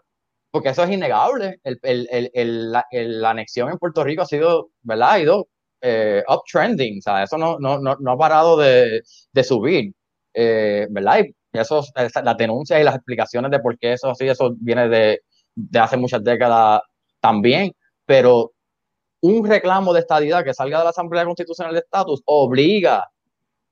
S3: porque eso es innegable. El, el, el, la, la, anexión en Puerto Rico ha sido, ¿verdad? Ha ido eh, uptrending, o sea, eso no, no, no, no ha parado de, de subir, eh, ¿verdad? Y eso, las denuncias y las explicaciones de por qué eso así, eso viene de, de hace muchas décadas también, pero un reclamo de estadidad que salga de la Asamblea Constitucional de Estatus obliga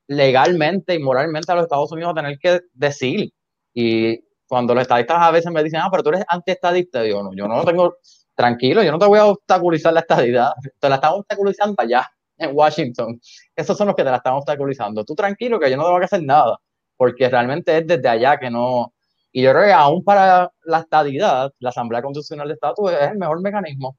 S3: legalmente y moralmente a los Estados Unidos a tener que decir. Y cuando los estadistas a veces me dicen, ah, pero tú eres antiestadista, digo, no, yo no tengo, tranquilo, yo no te voy a obstaculizar la estadidad, te la estamos obstaculizando allá en Washington. Esos son los que te la están obstaculizando. Tú tranquilo que yo no tengo que hacer nada, porque realmente es desde allá que no... Y yo creo que aún para la estadidad, la Asamblea Constitucional de Estatus es el mejor mecanismo,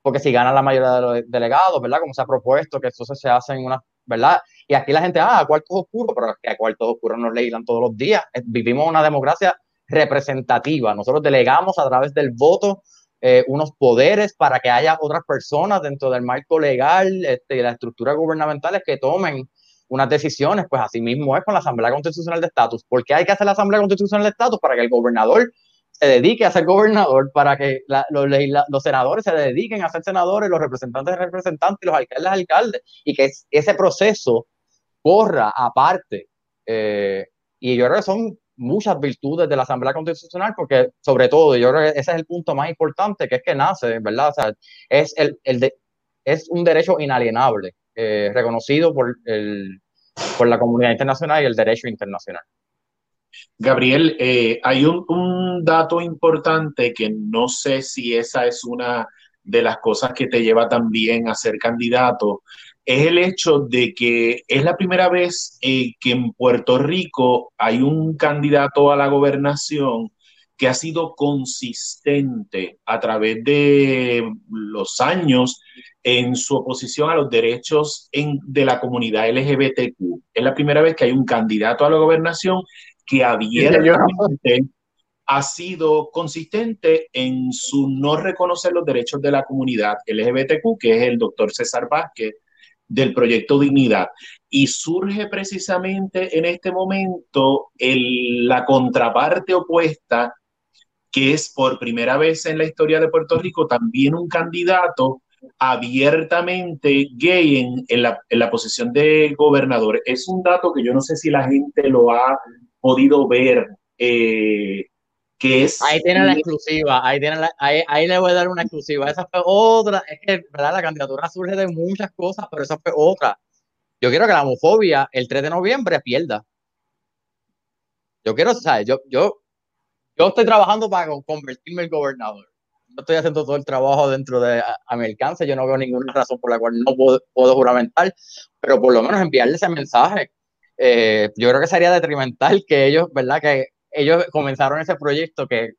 S3: porque si gana la mayoría de los delegados, ¿verdad? Como se ha propuesto, que eso se hace en una, ¿verdad? Y aquí la gente, ah, cuartos oscuros, pero que a cuartos oscuros nos legislan todos los días. Vivimos una democracia representativa. Nosotros delegamos a través del voto eh, unos poderes para que haya otras personas dentro del marco legal este, y las estructuras gubernamentales que tomen unas decisiones, pues así mismo es con la Asamblea Constitucional de Estatus. ¿Por qué hay que hacer la Asamblea Constitucional de Estatus? Para que el gobernador se dedique a ser gobernador, para que los, senadores se dediquen a ser senadores, los representantes representantes y los alcaldes alcaldes, y que ese proceso corra aparte. Eh, y yo creo que son muchas virtudes de la Asamblea Constitucional, porque sobre todo, yo creo que ese es el punto más importante, que es que nace, ¿verdad? Es, el, el de, es un derecho inalienable, eh, reconocido por, el, por la comunidad internacional y el derecho internacional.
S2: Gabriel, eh, hay un, un, dato importante que no sé si esa es una de las cosas que te lleva también a ser candidato, es el hecho de que es la primera vez eh, que en Puerto Rico hay un candidato a la gobernación que ha sido consistente a través de los años en su oposición a los derechos de la comunidad LGBTQ. Es la primera vez que hay un candidato a la gobernación que abiertamente ha sido consistente en su no reconocer los derechos de la comunidad LGBTQ, que es el doctor César Vázquez, del proyecto Dignidad. Y surge precisamente en este momento la contraparte opuesta, que es por primera vez en la historia de Puerto Rico también un candidato abiertamente gay en, la, en la posición de gobernador. Es un dato que yo no sé si la gente lo ha podido ver. Eh, que es
S3: ahí tiene la exclusiva, ahí, tiene ahí, ahí, le voy a dar una exclusiva. Esa fue otra, es que ¿verdad? la candidatura surge de muchas cosas, pero esa fue otra. Yo quiero que la homofobia el 3 de noviembre pierda. Yo quiero, ¿sabes? Yo, yo, yo estoy trabajando para convertirme en gobernador. Yo estoy haciendo todo el trabajo dentro de a, mi alcance. Yo no veo ninguna razón por la cual no puedo, puedo juramentar, pero por lo menos enviarle ese mensaje. Eh, yo creo que sería detrimental que ellos, ¿verdad? Que ellos comenzaron ese proyecto que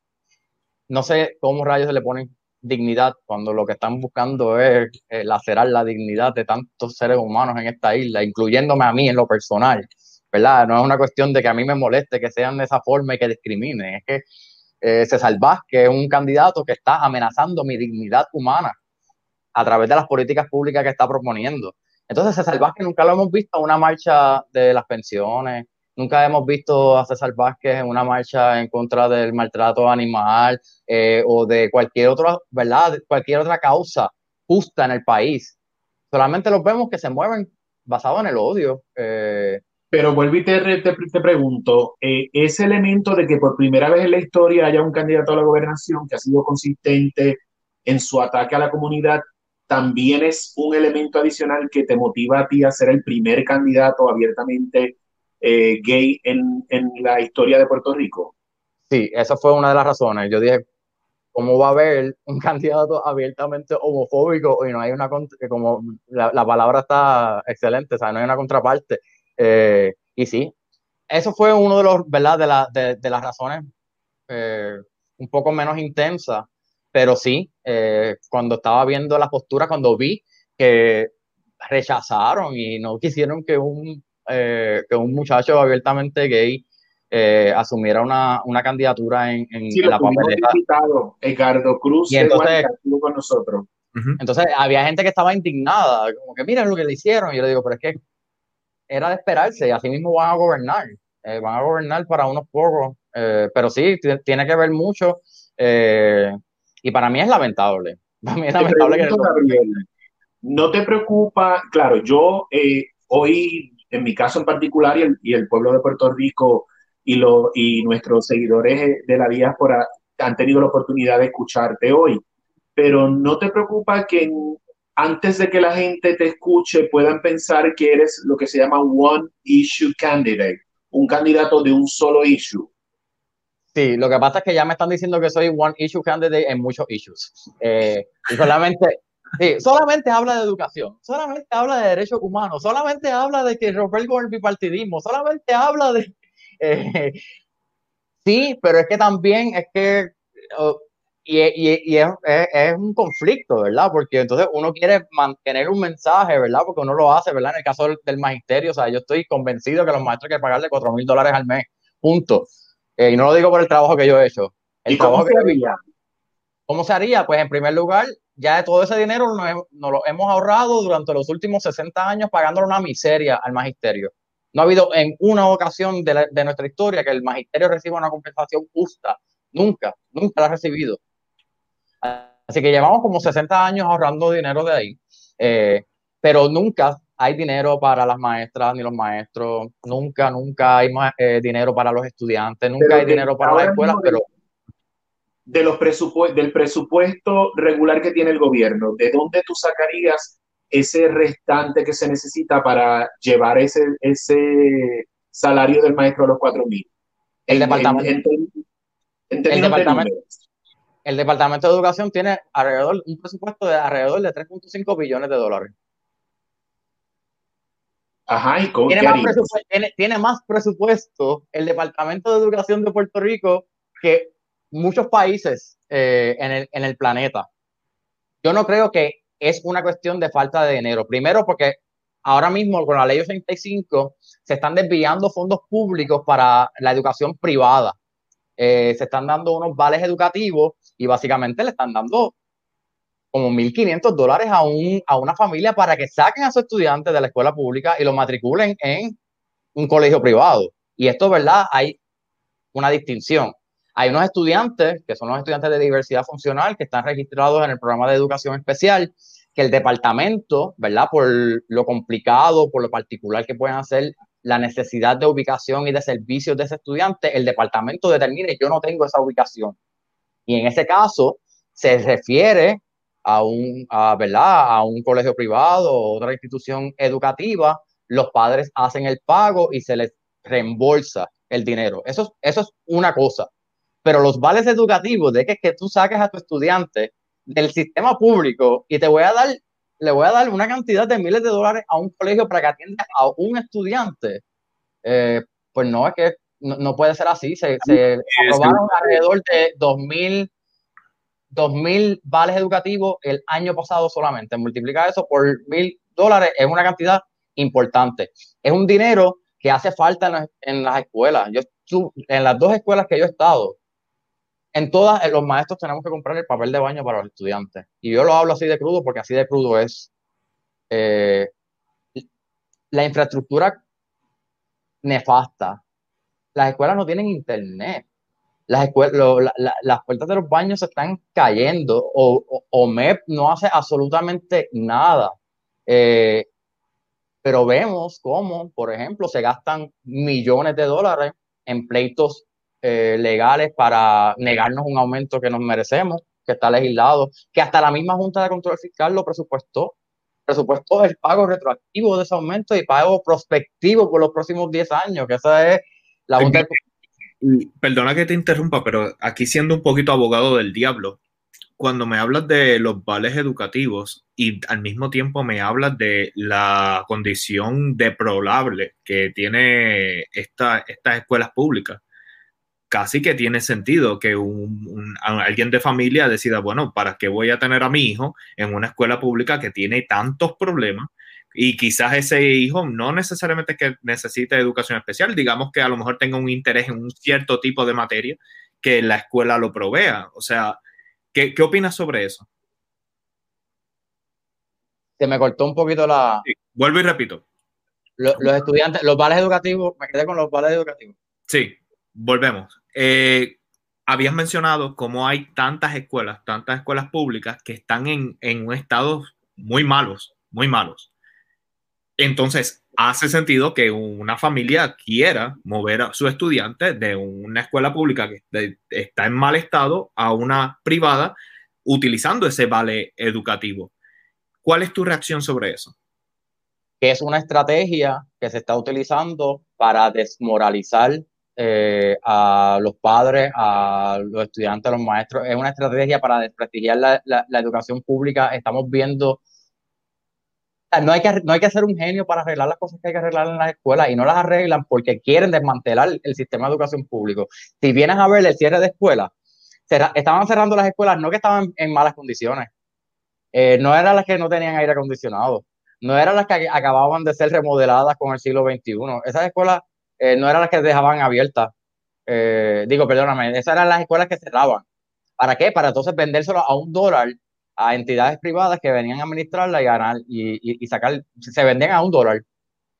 S3: no sé cómo rayos se le ponen dignidad cuando lo que están buscando es eh, lacerar la dignidad de tantos seres humanos en esta isla, incluyéndome a mí en lo personal, ¿verdad? No es una cuestión de que a mí me moleste que sean de esa forma y que discriminen, es que eh, César Vázquez es un candidato que está amenazando mi dignidad humana a través de las políticas públicas que está proponiendo. Entonces, César Vázquez nunca lo hemos visto una marcha de las pensiones, Nunca hemos visto a César Vázquez en una marcha en contra del maltrato animal eh, o de cualquier otra, ¿verdad? Cualquier otra causa justa en el país. Solamente los vemos que se mueven basado en el odio. Eh.
S2: Pero vuelvo y te, te, pregunto, eh, ese elemento de que por primera vez en la historia haya un candidato a la gobernación que ha sido consistente en su ataque a la comunidad, también es un elemento adicional que te motiva a ti a ser el primer candidato abiertamente eh, gay en, en, la historia de Puerto Rico?
S3: Sí, esa fue una de las razones. Yo dije, ¿cómo va a haber un candidato abiertamente homofóbico y no hay una, como la, la palabra está excelente, o sea, no hay una contraparte? Eh, y sí, eso fue uno de los, ¿verdad? De, la, de, de las razones eh, un poco menos intensas, pero sí, cuando estaba viendo la postura, cuando vi que rechazaron y no quisieron que un eh, que un muchacho abiertamente gay eh, asumiera una, una, candidatura en, en,
S2: sí, la papeleta. Edgardo Cruz,
S3: y entonces,
S2: con nosotros.
S3: Entonces había gente que estaba indignada, como que miren lo que le hicieron. Y yo le digo, pero es que era de esperarse, y así mismo van a gobernar. Eh, van a gobernar para unos pocos, pero sí, tiene que ver mucho. y para mí es lamentable. Para mí es lamentable que.
S2: no te preocupa, claro, yo hoy en mi caso en particular y el, y el pueblo de Puerto Rico y, lo, y nuestros seguidores de la diáspora han tenido la oportunidad de escucharte hoy. Pero no te preocupa que antes de que la gente te escuche puedan pensar que eres lo que se llama one issue candidate, un candidato de un solo issue.
S3: Sí, lo que pasa es que ya me están diciendo que soy one issue candidate en muchos issues. Eh, y solamente, Sí, solamente habla de educación, solamente habla de derechos humanos, solamente habla de que romper con el bipartidismo, solamente habla de... Eh, sí, pero es que también es que... y, y, y es, es, un conflicto, ¿verdad? Porque entonces uno quiere mantener un mensaje, ¿verdad? Porque uno lo hace, ¿verdad? En el caso del, magisterio, o sea, yo estoy convencido que los maestros hay que pagarle 4 mil dólares al mes, punto. Eh, y no lo digo por el trabajo que yo he hecho. El
S2: ¿Y cómo se haría?
S3: ¿Cómo se haría? Pues en primer lugar, ya todo ese dinero nos, lo hemos ahorrado durante los últimos 60 años pagándole una miseria al magisterio. No ha habido en una ocasión de, nuestra historia que el magisterio reciba una compensación justa. Nunca, nunca la ha recibido. Así que llevamos como 60 años ahorrando dinero de ahí. Eh, pero nunca hay dinero para las maestras ni los maestros. Nunca, nunca hay eh, dinero para los estudiantes. Nunca hay dinero para las escuelas, pero
S2: de los del presupuesto regular que tiene el gobierno, ¿de dónde tú sacarías ese restante que se necesita para llevar ese, ese salario del maestro a los cuatro mil?
S3: El departamento. el, departamento el departamento de educación tiene alrededor un presupuesto de alrededor de 3.5 billones de dólares.
S2: Ajá, ¿y cómo
S3: tiene, más tiene, tiene más presupuesto el Departamento de Educación de Puerto Rico que muchos países eh, en, el, en el planeta. Yo no creo que es una cuestión de falta de dinero. Primero porque ahora mismo con la ley 85 se están desviando fondos públicos para la educación privada. Eh, se están dando unos vales educativos y básicamente le están dando como 1.500 dólares a, un, a una familia para que saquen a sus estudiantes de la escuela pública y los matriculen en un colegio privado. Y esto, ¿verdad? Hay una distinción. Hay unos estudiantes, que son los estudiantes de diversidad funcional, que están registrados en el programa de educación especial, que el departamento, ¿verdad? Por lo complicado, por lo particular que pueden hacer la necesidad de ubicación y de servicios de ese estudiante, el departamento determine, yo no tengo esa ubicación. Y en ese caso, se refiere a un, a, ¿verdad? a un colegio privado o otra institución educativa, los padres hacen el pago y se les reembolsa el dinero. Eso, eso es una cosa. Pero los vales educativos de que, que tú saques a tu estudiante del sistema público y te voy a dar, le voy a dar una cantidad de miles de dólares a un colegio para que atienda a un estudiante, eh, pues no, es que no, puede ser así. Se, se aprobaron alrededor de 2.000 2.000 vales educativos el año pasado solamente. Multiplica eso por mil dólares, es una cantidad importante. Es un dinero que hace falta en, las, escuelas. Yo en las dos escuelas que yo he estado, en todas los maestros tenemos que comprar el papel de baño para los estudiantes. Y yo lo hablo así de crudo porque así de crudo es. Eh, la infraestructura nefasta. Las escuelas no tienen internet las, escuelas, las puertas de los baños se están cayendo o, o, MEP no hace absolutamente nada. Eh, pero vemos cómo, por ejemplo, se gastan millones de dólares en pleitos eh, legales para negarnos un aumento que nos merecemos, que está legislado, que hasta la misma Junta de Control Fiscal lo presupuestó. Presupuesto el pago retroactivo de ese aumento y pago prospectivo por los próximos 10 años, que esa es la Junta de
S1: perdona que te interrumpa, pero aquí siendo un poquito abogado del diablo, cuando me hablas de los vales educativos y al mismo tiempo me hablas de la condición deplorable que tiene esta, estas escuelas públicas, casi que tiene sentido que un, alguien de familia decida, bueno, ¿para qué voy a tener a mi hijo en una escuela pública que tiene tantos problemas? y quizás ese hijo no necesariamente que necesite educación especial, digamos que a lo mejor tenga un interés en un cierto tipo de materia que la escuela lo provea. O sea, ¿qué, qué opinas sobre eso?
S3: Se me cortó un poquito la...
S1: vuelvo y repito.
S3: Los, estudiantes, los vales educativos, me quedé con los vales educativos.
S1: Sí, volvemos. Eh, habías mencionado cómo hay tantas escuelas, tantas escuelas públicas que están en, en un estado muy malos, muy malos. Entonces, hace sentido que una familia quiera mover a su estudiante de una escuela pública que está en mal estado a una privada utilizando ese vale educativo. ¿Cuál es tu reacción sobre eso?
S3: Que es una estrategia que se está utilizando para desmoralizar eh, a los padres, a los estudiantes, a los maestros. Es una estrategia para desprestigiar la educación pública. Estamos viendo no hay, que, no hay que ser un genio para arreglar las cosas que hay que arreglar en las escuelas y no las arreglan porque quieren desmantelar el sistema de educación público. Si vienes a ver el cierre de escuelas, estaban cerrando las escuelas no que estaban en malas condiciones, eh, no eran las que no tenían aire acondicionado, no eran las que acababan de ser remodeladas con el siglo XXI. Esas escuelas eh, no eran las que dejaban abiertas. Eh, digo, perdóname, esas eran las escuelas que cerraban. ¿Para qué? Para entonces vendérselo a un dólar a entidades privadas que venían a administrarla y ganar y, y, sacar, se vendían a un dólar.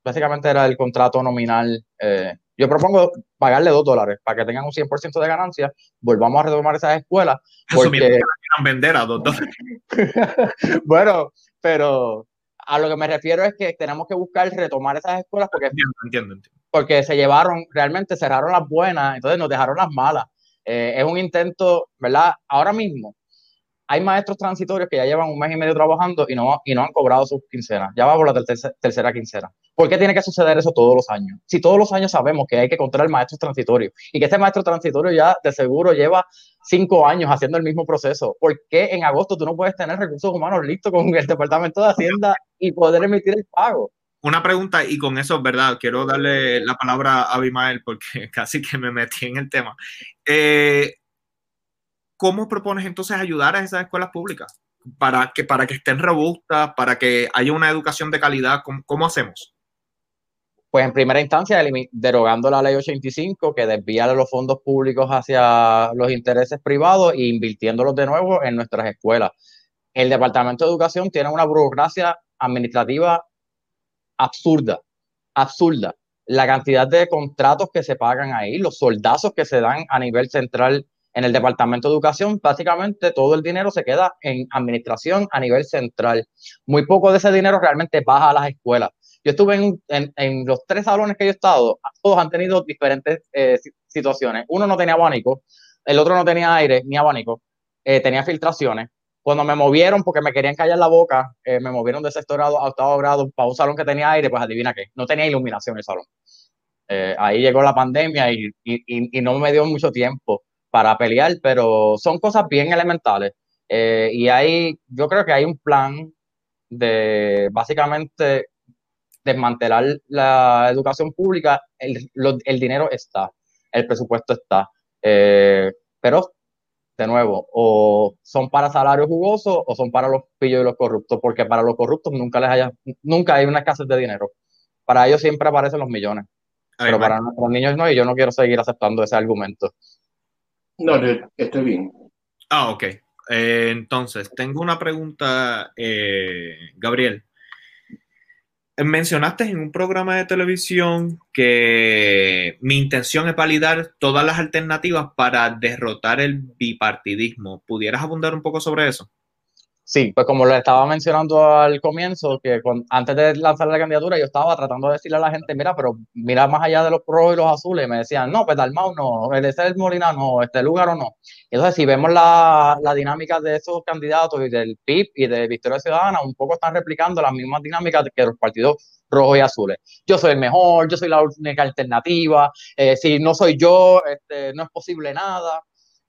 S3: Básicamente era el contrato nominal. Eh, yo propongo pagarle dos dólares para que tengan un 100% de ganancia. Volvamos a retomar esas escuelas. Porque...
S1: vender a dos dólares.
S3: bueno, pero a lo que me refiero es que tenemos que buscar retomar esas escuelas porque, entiendo, porque se llevaron, realmente cerraron las buenas, entonces nos dejaron las malas. Eh, es un intento, ¿verdad? Ahora mismo, hay maestros transitorios que ya llevan un mes y medio trabajando y no, y no han cobrado sus quincenas. Ya va por la tercera, quincena. ¿Por qué tiene que suceder eso todos los años? Si todos los años sabemos que hay que encontrar maestros transitorios y que este maestro transitorio ya de seguro lleva cinco años haciendo el mismo proceso, ¿por qué en agosto tú no puedes tener recursos humanos listos con el Departamento de Hacienda y poder emitir el pago?
S1: Una pregunta, y con eso, ¿verdad? Quiero darle la palabra a Abimael porque casi que me metí en el tema. Eh, ¿cómo propones entonces ayudar a esas escuelas públicas para que, para que estén robustas, para que haya una educación de calidad? ¿Cómo, hacemos?
S3: Pues en primera instancia, derogando la ley 85 que desvía los fondos públicos hacia los intereses privados e invirtiéndolos de nuevo en nuestras escuelas. el Departamento de Educación tiene una burocracia administrativa absurda, absurda. La cantidad de contratos que se pagan ahí, los soldazos que se dan a nivel central en el Departamento de Educación, básicamente todo el dinero se queda en administración a nivel central. Muy poco de ese dinero realmente baja a las escuelas. Yo estuve en, los tres salones que yo he estado, todos han tenido diferentes eh, situaciones. Uno no tenía abanico, el otro no tenía aire ni abanico, eh, tenía filtraciones. Cuando me movieron, porque me querían callar la boca, eh, me movieron de sexto grado a octavo grado para un salón que tenía aire, pues adivina qué, no tenía iluminación el salón. ahí llegó la pandemia y, no me dio mucho tiempo para pelear, pero son cosas bien elementales. y ahí yo creo que hay un plan de básicamente desmantelar la educación pública, el, dinero está, el presupuesto está. Eh, pero, de nuevo, o son para salarios jugosos o son para los pillos y los corruptos, porque para los corruptos nunca les haya, nunca hay una escasez de dinero. Para ellos siempre aparecen los millones. pero para nuestros niños no, y yo no quiero seguir aceptando ese argumento.
S2: No, estoy bien.
S1: Ah, ok. Eh, entonces, tengo una pregunta, eh, Gabriel mencionaste en un programa de televisión que mi intención es validar todas las alternativas para derrotar el bipartidismo. ¿Pudieras abundar un poco sobre eso?
S3: Sí, pues como le estaba mencionando al comienzo, que antes de lanzar la candidatura yo estaba tratando de decirle a la gente, mira, pero mira más allá de los rojos y los azules, me decían, no, pues Dalmau no, el de el Molina no, este lugar o no. Entonces, si vemos la, la, dinámica de esos candidatos y del PIB y de Victoria Ciudadana, un poco están replicando las mismas dinámicas que los partidos rojos y azules. Yo soy el mejor, yo soy la única alternativa, eh, si no soy yo, este, no es posible nada.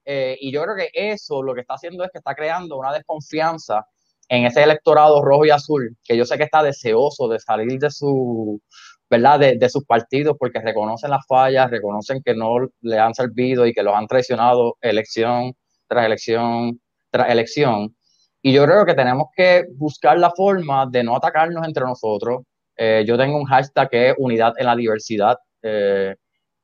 S3: Eh, y yo creo que eso lo que está haciendo es que está creando una desconfianza en ese electorado rojo y azul, que yo sé que está deseoso de salir de su, ¿verdad? De, de, sus partidos porque reconocen las fallas, reconocen que no le han servido y que los han traicionado elección tras elección tras elección. Y yo creo que tenemos que buscar la forma de no atacarnos entre nosotros. Eh, yo tengo un hashtag que es unidad en la diversidad. Eh,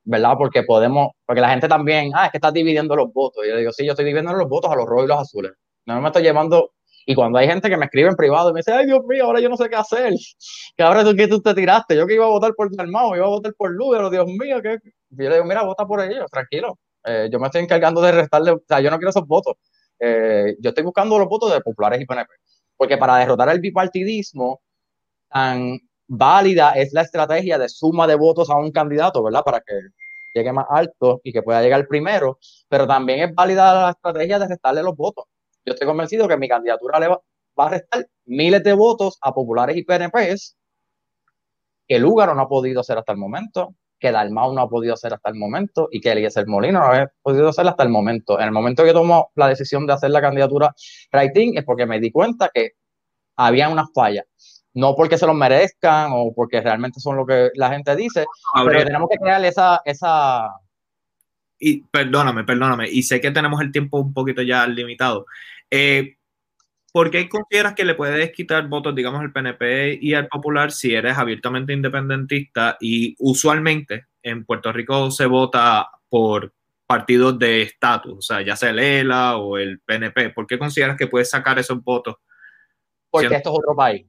S3: ¿verdad? Porque podemos, porque la gente también, ah, es que estás dividiendo los votos. Y yo digo, sí, yo estoy dividiendo los votos a los rojos y los azules. No me estoy llevando. Y cuando hay gente que me escribe en privado y me dice, ay, Dios mío, ahora yo no sé qué hacer. Que ahora tú que tú te tiraste. Yo que iba a votar por Dalmao, iba a votar por Lugaro, Dios mío, que. Yo le digo, mira, vota por ellos, tranquilo. Eh, yo me estoy encargando de restarle, o sea, yo no quiero esos votos. Eh, yo estoy buscando los votos de populares y PNP. Porque para derrotar el bipartidismo, tan válida es la estrategia de suma de votos a un candidato, ¿verdad? Para que llegue más alto y que pueda llegar primero, pero también es válida la estrategia de restarle los votos. Yo estoy convencido que mi candidatura le va, a restar miles de votos a populares y PNPs que Lugaro no ha podido hacer hasta el momento, que Dalmau no ha podido hacer hasta el momento y que Eliezer Molino no ha podido hacer hasta el momento. En el momento que tomo la decisión de hacer la candidatura writing es porque me di cuenta que había unas fallas no porque se los merezcan o porque realmente son lo que la gente dice, pero tenemos que crear esa, esa...
S1: Y perdóname, perdóname, y sé que tenemos el tiempo un poquito ya limitado. Eh, ¿Por qué consideras que le puedes quitar votos, digamos, al PNP y al Popular si eres abiertamente independentista y usualmente en Puerto Rico se vota por partidos de estatus, o sea, ya sea el ELA o el PNP? ¿Por qué consideras que puedes sacar esos votos?
S3: Porque esto es otro país.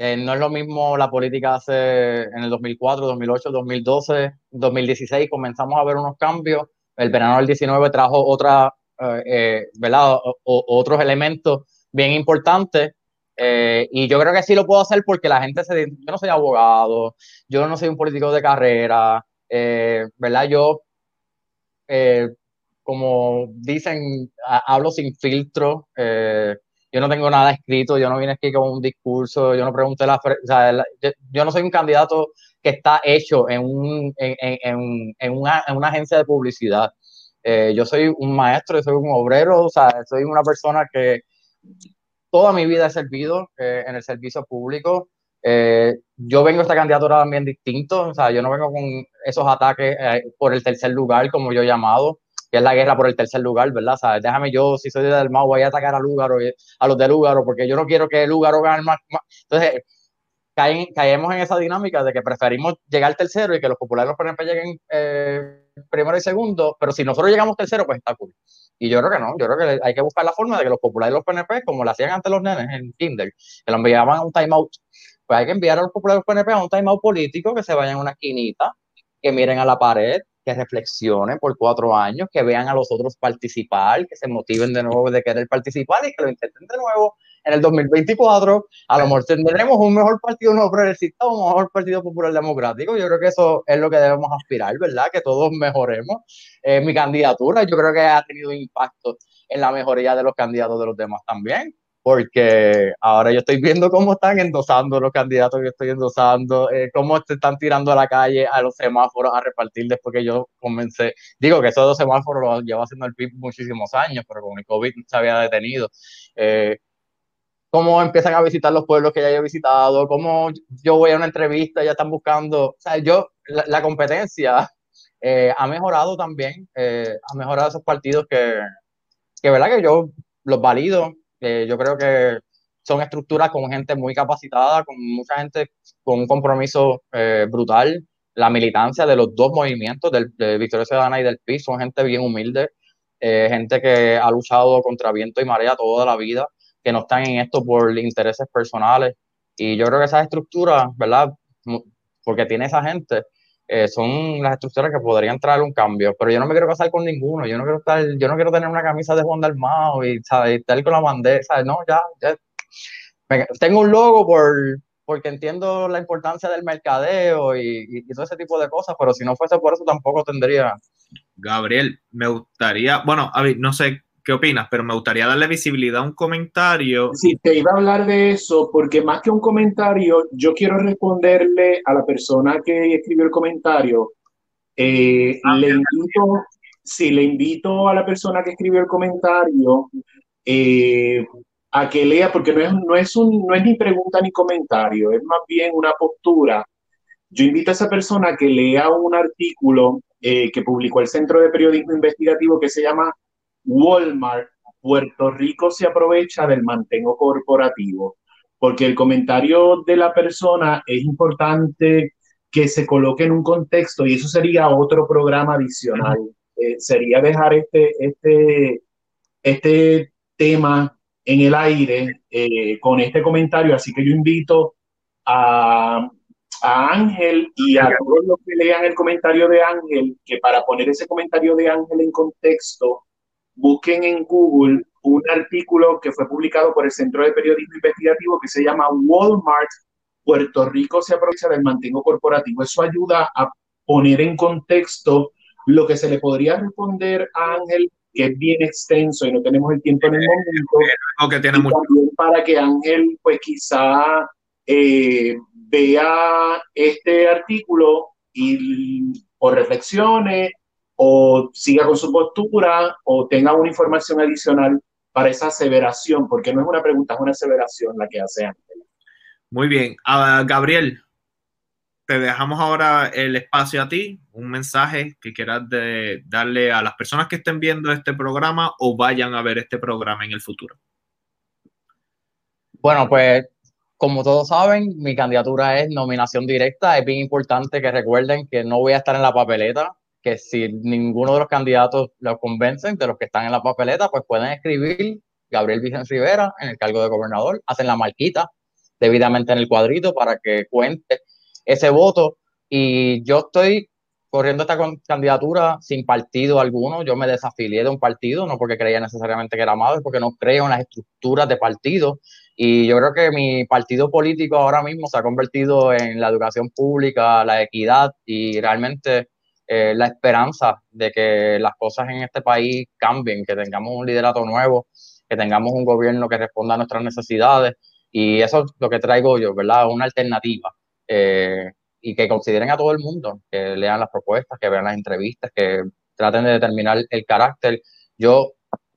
S3: Eh, no es lo mismo la política hace en el 2004, 2008, 2012, 2016 comenzamos a ver unos cambios. El verano del 19 trajo otra, eh, eh, ¿verdad? otros elementos bien importantes. y yo creo que sí lo puedo hacer porque la gente se. Yo no soy abogado, yo no soy un político de carrera, ¿verdad? Yo, como dicen, hablo sin filtro yo no tengo nada escrito, yo no vine aquí con un discurso, yo no pregunté la, o sea, yo, no soy un candidato que está hecho en, un, en, en, en, una, una, agencia de publicidad. Eh, yo soy un maestro, yo soy un obrero, o sea, soy una persona que toda mi vida he servido eh, en el servicio público. Eh, yo vengo a esta candidatura también distinto, o sea, yo no vengo con esos ataques por el tercer lugar, como yo he llamado que es la guerra por el tercer lugar, ¿verdad? ¿Sabes? Déjame yo, si soy del Mau, voy a atacar a Lúgaro, a los de Lúgaro, porque yo no quiero que Lúgaro gane más. Entonces, caen, caemos en esa dinámica de que preferimos llegar tercero y que los populares, por ejemplo, lleguen eh, primero y segundo, pero si nosotros llegamos tercero, pues está cool. Y yo creo que no, yo creo que hay que buscar la forma de que los populares y los PNP, como lo hacían antes los nenes en Kinder, que lo enviaban a un timeout, pues hay que enviar a los populares y los PNP a un timeout político, que se vayan a una esquinita, que miren a la pared, que reflexionen por cuatro años, que vean a los otros participar, que se motiven de nuevo de querer participar y que lo intenten de nuevo en el 2024. A lo mejor tendremos un mejor partido nuevo progresista o un mejor partido popular democrático. Yo creo que eso es lo que debemos aspirar, ¿verdad? Que todos mejoremos. Eh, mi candidatura yo creo que ha tenido impacto en la mejoría de los candidatos de los demás también porque ahora yo estoy viendo cómo están endosando los candidatos que estoy endosando, eh, cómo se están tirando a la calle a los semáforos a repartir después que yo comencé. Digo que esos dos semáforos los llevo haciendo el PIB muchísimos años, pero con el COVID se había detenido. Eh, cómo empiezan a visitar los pueblos que ya he visitado, cómo yo voy a una entrevista, ya están buscando, o sea, yo, la, competencia eh, ha mejorado también, ha mejorado esos partidos que, que, ¿verdad? Que yo los valido, eh, yo creo que son estructuras con gente muy capacitada, con mucha gente con un compromiso eh, brutal. La militancia de los dos movimientos, del, de Victoria Ciudadana y del PIS, son gente bien humilde, eh, gente que ha luchado contra viento y marea toda la vida, que no están en esto por intereses personales. Y yo creo que esas estructuras, ¿verdad? Porque tiene esa gente, eh, son las estructuras que podrían traer un cambio, pero yo no me quiero casar con ninguno, yo no quiero estar, yo no quiero tener una camisa de Juan Dalmao y, ¿sabes? estar con la bandera, ¿sabes? No, ya, ya. tengo un logo por, porque entiendo la importancia del mercadeo y, y, todo ese tipo de cosas, pero si no fuese por eso tampoco tendría.
S1: Gabriel, me gustaría, bueno, a ver, no sé qué opinas, pero me gustaría darle visibilidad a un comentario.
S2: Sí, te iba a hablar de eso, porque más que un comentario, yo quiero responderle a la persona que escribió el comentario. Eh, ah, le invito, sí, le invito a la persona que escribió el comentario eh, a que lea, porque no es, no, es un, no es ni pregunta ni comentario, es más bien una postura. Yo invito a esa persona a que lea un artículo eh, que publicó el Centro de Periodismo Investigativo que se llama Walmart, Puerto Rico se aprovecha del mantengo corporativo, porque el comentario de la persona es importante que se coloque en un contexto y eso sería otro programa adicional. Eh, sería dejar este, este, este tema en el aire eh, con este comentario, así que yo invito a, a Ángel y a todos los que lean el comentario de Ángel, que para poner ese comentario de Ángel en contexto, busquen en Google un artículo que fue publicado por el Centro de Periodismo Investigativo que se llama Walmart, Puerto Rico se aprovecha del mantengo corporativo. Eso ayuda a poner en contexto lo que se le podría responder a Ángel, que es bien extenso y no tenemos el tiempo en el momento.
S1: Que tiene mucho.
S2: para que Ángel, pues quizá eh, vea este artículo y o reflexione o siga con su postura o tenga una información adicional para esa aseveración, porque no es una pregunta, es una aseveración la que hace Ángela.
S1: Muy bien. Uh, Gabriel, te dejamos ahora el espacio a ti, un mensaje que quieras de darle a las personas que estén viendo este programa o vayan a ver este programa en el futuro.
S3: Bueno, pues como todos saben, mi candidatura es nominación directa. Es bien importante que recuerden que no voy a estar en la papeleta que si ninguno de los candidatos los convencen, de los que están en la papeleta, pues pueden escribir Gabriel Vicente Rivera en el cargo de gobernador, hacen la marquita debidamente en el cuadrito para que cuente ese voto. Y yo estoy corriendo esta candidatura sin partido alguno. Yo me desafilié de un partido, no porque creía necesariamente que era malo, porque no creo en las estructuras de partido. Y yo creo que mi partido político ahora mismo se ha convertido en la educación pública, la equidad y realmente eh, la esperanza de que las cosas en este país cambien, que tengamos un liderato nuevo, que tengamos un gobierno que responda a nuestras necesidades. Y eso es lo que traigo yo, ¿verdad? Una alternativa. Eh, y que consideren a todo el mundo, que lean las propuestas, que vean las entrevistas, que traten de determinar el carácter. Yo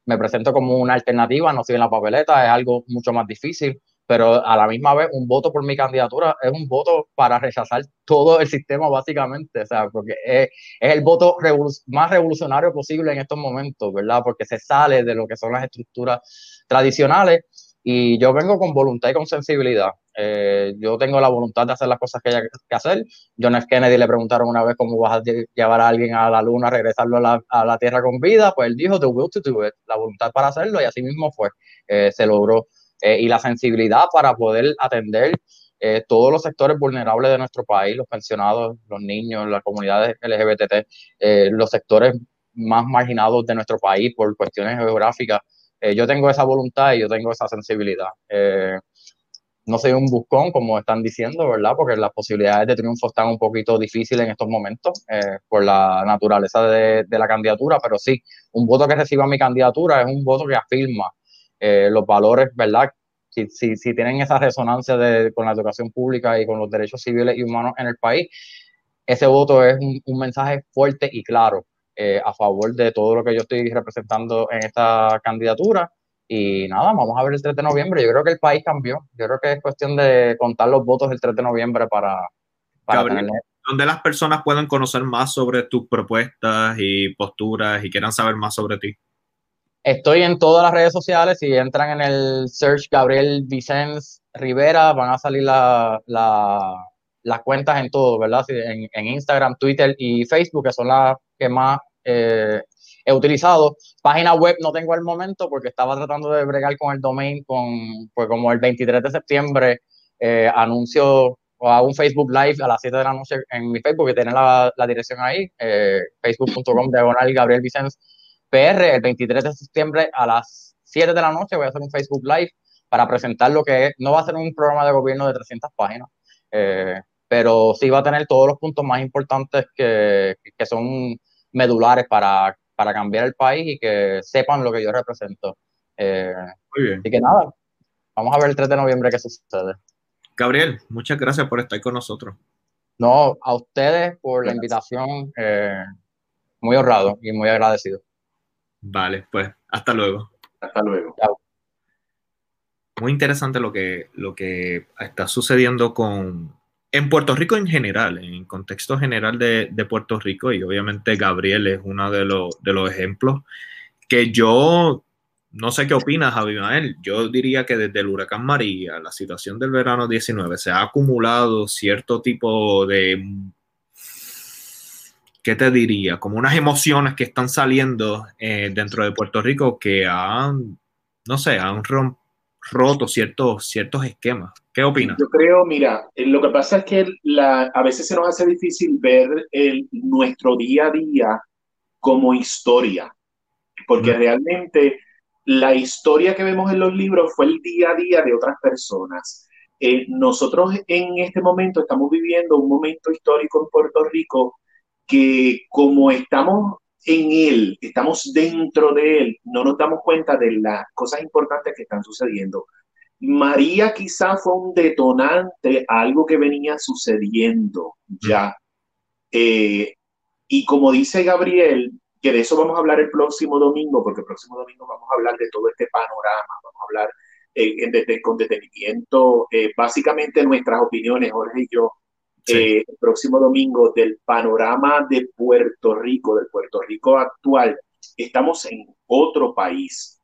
S3: me presento como una alternativa, no soy en la papeleta, es algo mucho más difícil, pero a la misma vez un voto por mi candidatura es un voto para rechazar todo el sistema básicamente, o sea, porque es, el voto más revolucionario posible en estos momentos, ¿verdad? Porque se sale de lo que son las estructuras tradicionales y yo vengo con voluntad y con sensibilidad. Eh, yo tengo la voluntad de hacer las cosas que hay que hacer. John F. Kennedy le preguntaron una vez cómo vas a llevar a alguien a la luna, regresarlo a la, Tierra con vida. Pues él dijo, the will to do it, la voluntad para hacerlo, y así mismo fue. Eh, se logró. Eh, y la sensibilidad para poder atender todos los sectores vulnerables de nuestro país, los pensionados, los niños, las comunidades LGBT, los sectores más marginados de nuestro país por cuestiones geográficas. yo tengo esa voluntad y yo tengo esa sensibilidad no soy un buscón, como están diciendo, ¿verdad? Porque las posibilidades de triunfo están un poquito difíciles en estos momentos eh, por la naturaleza de, la candidatura, pero sí, un voto que reciba mi candidatura es un voto que afirma eh, los valores, ¿verdad? Si, si, si tienen esa resonancia de, con la educación pública y con los derechos civiles y humanos en el país, ese voto es un, mensaje fuerte y claro eh, a favor de todo lo que yo estoy representando en esta candidatura y nada, vamos a ver el 3 de noviembre. Yo creo que el país cambió. Yo creo que es cuestión de contar los votos el 3 de noviembre para, para
S1: ¿Dónde las personas pueden conocer más sobre tus propuestas y posturas y quieran saber más sobre ti?
S3: Estoy en todas las redes sociales. Si entran en el search Gabriel Vicens Rivera, van a salir la, las cuentas en todo, ¿verdad? En, en, Instagram, Twitter y Facebook, que son las que más eh, he utilizado. Página web no tengo al momento porque estaba tratando de bregar con el domain, con, pues como el 23 de septiembre eh, anuncio hago un Facebook Live a las 7 de la noche en mi Facebook, que tiene la, la dirección ahí, eh, facebook.com diagonal Gabriel Vicens PR, el 23 de septiembre a las 7 de la noche voy a hacer un Facebook Live para presentar lo que es, no va a ser un programa de gobierno de 300 páginas, eh, pero sí va a tener todos los puntos más importantes que, que son medulares para para cambiar el país y que sepan lo que yo represento. Eh, Muy bien. Así que nada, vamos a ver el 3 de noviembre qué sucede.
S1: Gabriel, muchas gracias por estar con nosotros.
S3: No, a ustedes por la invitación, eh, muy honrado y muy agradecido.
S1: Vale, pues hasta luego.
S2: Hasta luego.
S1: Muy interesante lo que, lo que está sucediendo con, en Puerto Rico en general, en el contexto general de, Puerto Rico, y obviamente Gabriel es uno de, de los ejemplos, que yo no sé qué opinas, Mael. Yo diría que desde el huracán María, la situación del verano 19, se ha acumulado cierto tipo de, ¿qué te diría? Como unas emociones que están saliendo eh, dentro de Puerto Rico que han, no sé, han roto ciertos, ciertos esquemas. ¿Qué opinas?
S2: Yo creo, mira, eh, lo que pasa es que la, a veces se nos hace difícil ver el, nuestro día a día como historia, porque realmente la historia que vemos en los libros fue el día a día de otras personas. Eh, nosotros en este momento estamos viviendo un momento histórico en Puerto Rico que como estamos en él, estamos dentro de él, no nos damos cuenta de las cosas importantes que están sucediendo. María quizá fue un detonante a algo que venía sucediendo ya. Eh, y como dice Gabriel, que de eso vamos a hablar el próximo domingo, porque el próximo domingo vamos a hablar de todo este panorama, vamos a hablar eh, con detenimiento, eh, básicamente nuestras opiniones, Jorge y yo, el próximo domingo del panorama de Puerto Rico, del Puerto Rico actual. Estamos en otro país.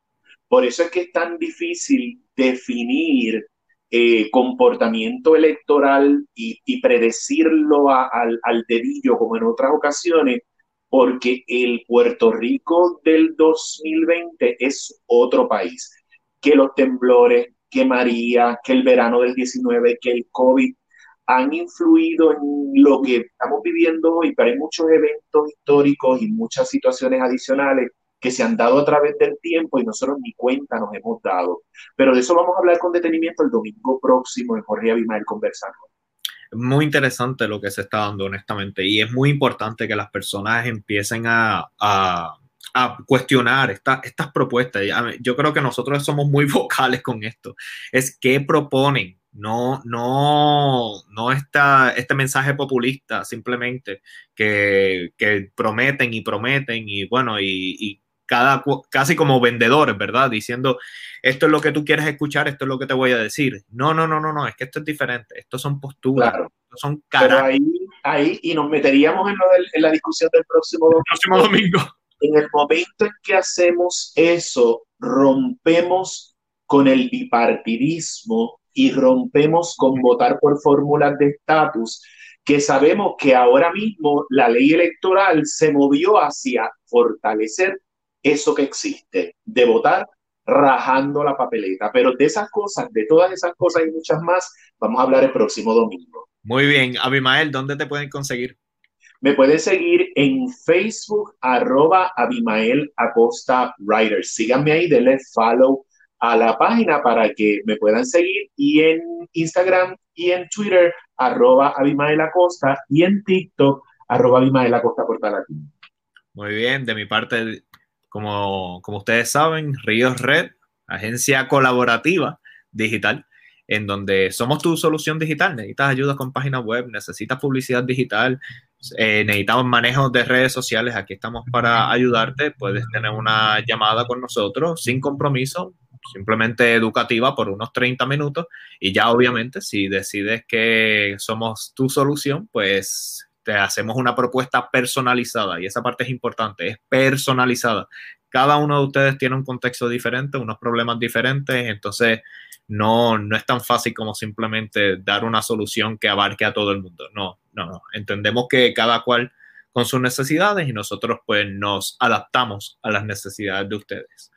S2: Por eso es que es tan difícil definir eh, comportamiento electoral y, predecirlo al, al dedillo como en otras ocasiones, porque el Puerto Rico del 2020 es otro país. Que los temblores, que María, que el verano del 19, que el COVID han influido en lo que estamos viviendo hoy, pero hay muchos eventos históricos y muchas situaciones adicionales que se han dado a través del tiempo y nosotros ni cuenta nos hemos dado. Pero de eso vamos a hablar con detenimiento el domingo próximo en Jorge Abimael conversando.
S1: Muy interesante lo que se está dando, honestamente, y es muy importante que las personas empiecen a, a, cuestionar estas propuestas. Yo creo que nosotros somos muy vocales con esto. Es qué proponen, no, no, no está este mensaje populista simplemente que, que, prometen y prometen y bueno, y cada, casi como vendedores, ¿verdad? Diciendo, esto es lo que tú quieres escuchar, esto es lo que te voy a decir. No, no, no, no, no, es que esto es diferente, esto son posturas, son
S2: caras. Ahí, ahí, y nos meteríamos en, lo en la discusión del próximo domingo.
S1: próximo domingo.
S2: En el momento en que hacemos eso, rompemos con el bipartidismo y rompemos con votar por fórmulas de estatus, que sabemos que ahora mismo la ley electoral se movió hacia fortalecer eso que existe, de votar rajando la papeleta. Pero de esas cosas, de todas esas cosas y muchas más, vamos a hablar el próximo domingo.
S1: Muy bien, Abimael, ¿dónde te pueden conseguir?
S2: Me pueden seguir en Facebook, arroba Abimael Acosta Writer. Síganme ahí, denle follow a la página para que me puedan seguir y en Instagram y en Twitter, arroba y en TikTok, arroba Abimael Acosta Portalatina.
S1: Muy bien, de mi parte, como, como ustedes saben, Ríos Red, agencia colaborativa digital en donde somos tu solución digital. Necesitas ayuda con páginas web, necesitas publicidad digital, eh, necesitamos manejo de redes sociales. Aquí estamos para ayudarte. Puedes tener una llamada con nosotros sin compromiso, simplemente educativa por unos 30 minutos. Y ya obviamente si decides que somos tu solución, pues te hacemos una propuesta personalizada. Y esa parte es importante, es personalizada. Cada uno de ustedes tiene un contexto diferente, unos problemas diferentes. Entonces no, no es tan fácil como simplemente dar una solución que abarque a todo el mundo. No, no, no. Entendemos que cada cual con sus necesidades y nosotros pues nos adaptamos a las necesidades de ustedes.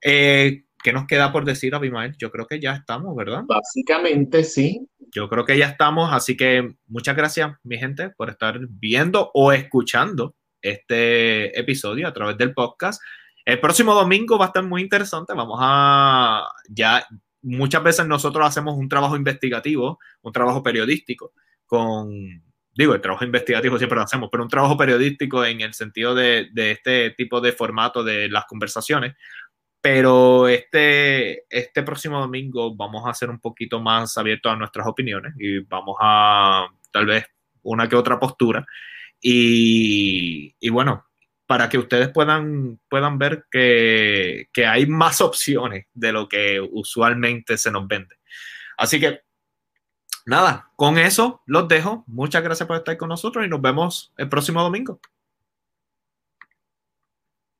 S1: Eh, ¿Qué nos queda por decir, Abimael? Yo creo que ya estamos, ¿verdad?
S2: Básicamente sí.
S1: Yo creo que ya estamos, así que muchas gracias, mi gente, por estar viendo o escuchando este episodio a través del podcast. El próximo domingo va a estar muy interesante. Vamos a ya muchas veces nosotros hacemos un trabajo investigativo, un trabajo periodístico con, digo, el trabajo investigativo siempre lo hacemos, pero un trabajo periodístico en el sentido de, este tipo de formato de las conversaciones. Pero este, este próximo domingo vamos a ser un poquito más abiertos a nuestras opiniones y vamos a tal vez una que otra postura. Y, y bueno, para que ustedes puedan, puedan ver que, que, hay más opciones de lo que usualmente se nos vende. Así que, nada, con eso los dejo. Muchas gracias por estar con nosotros y nos vemos el próximo domingo.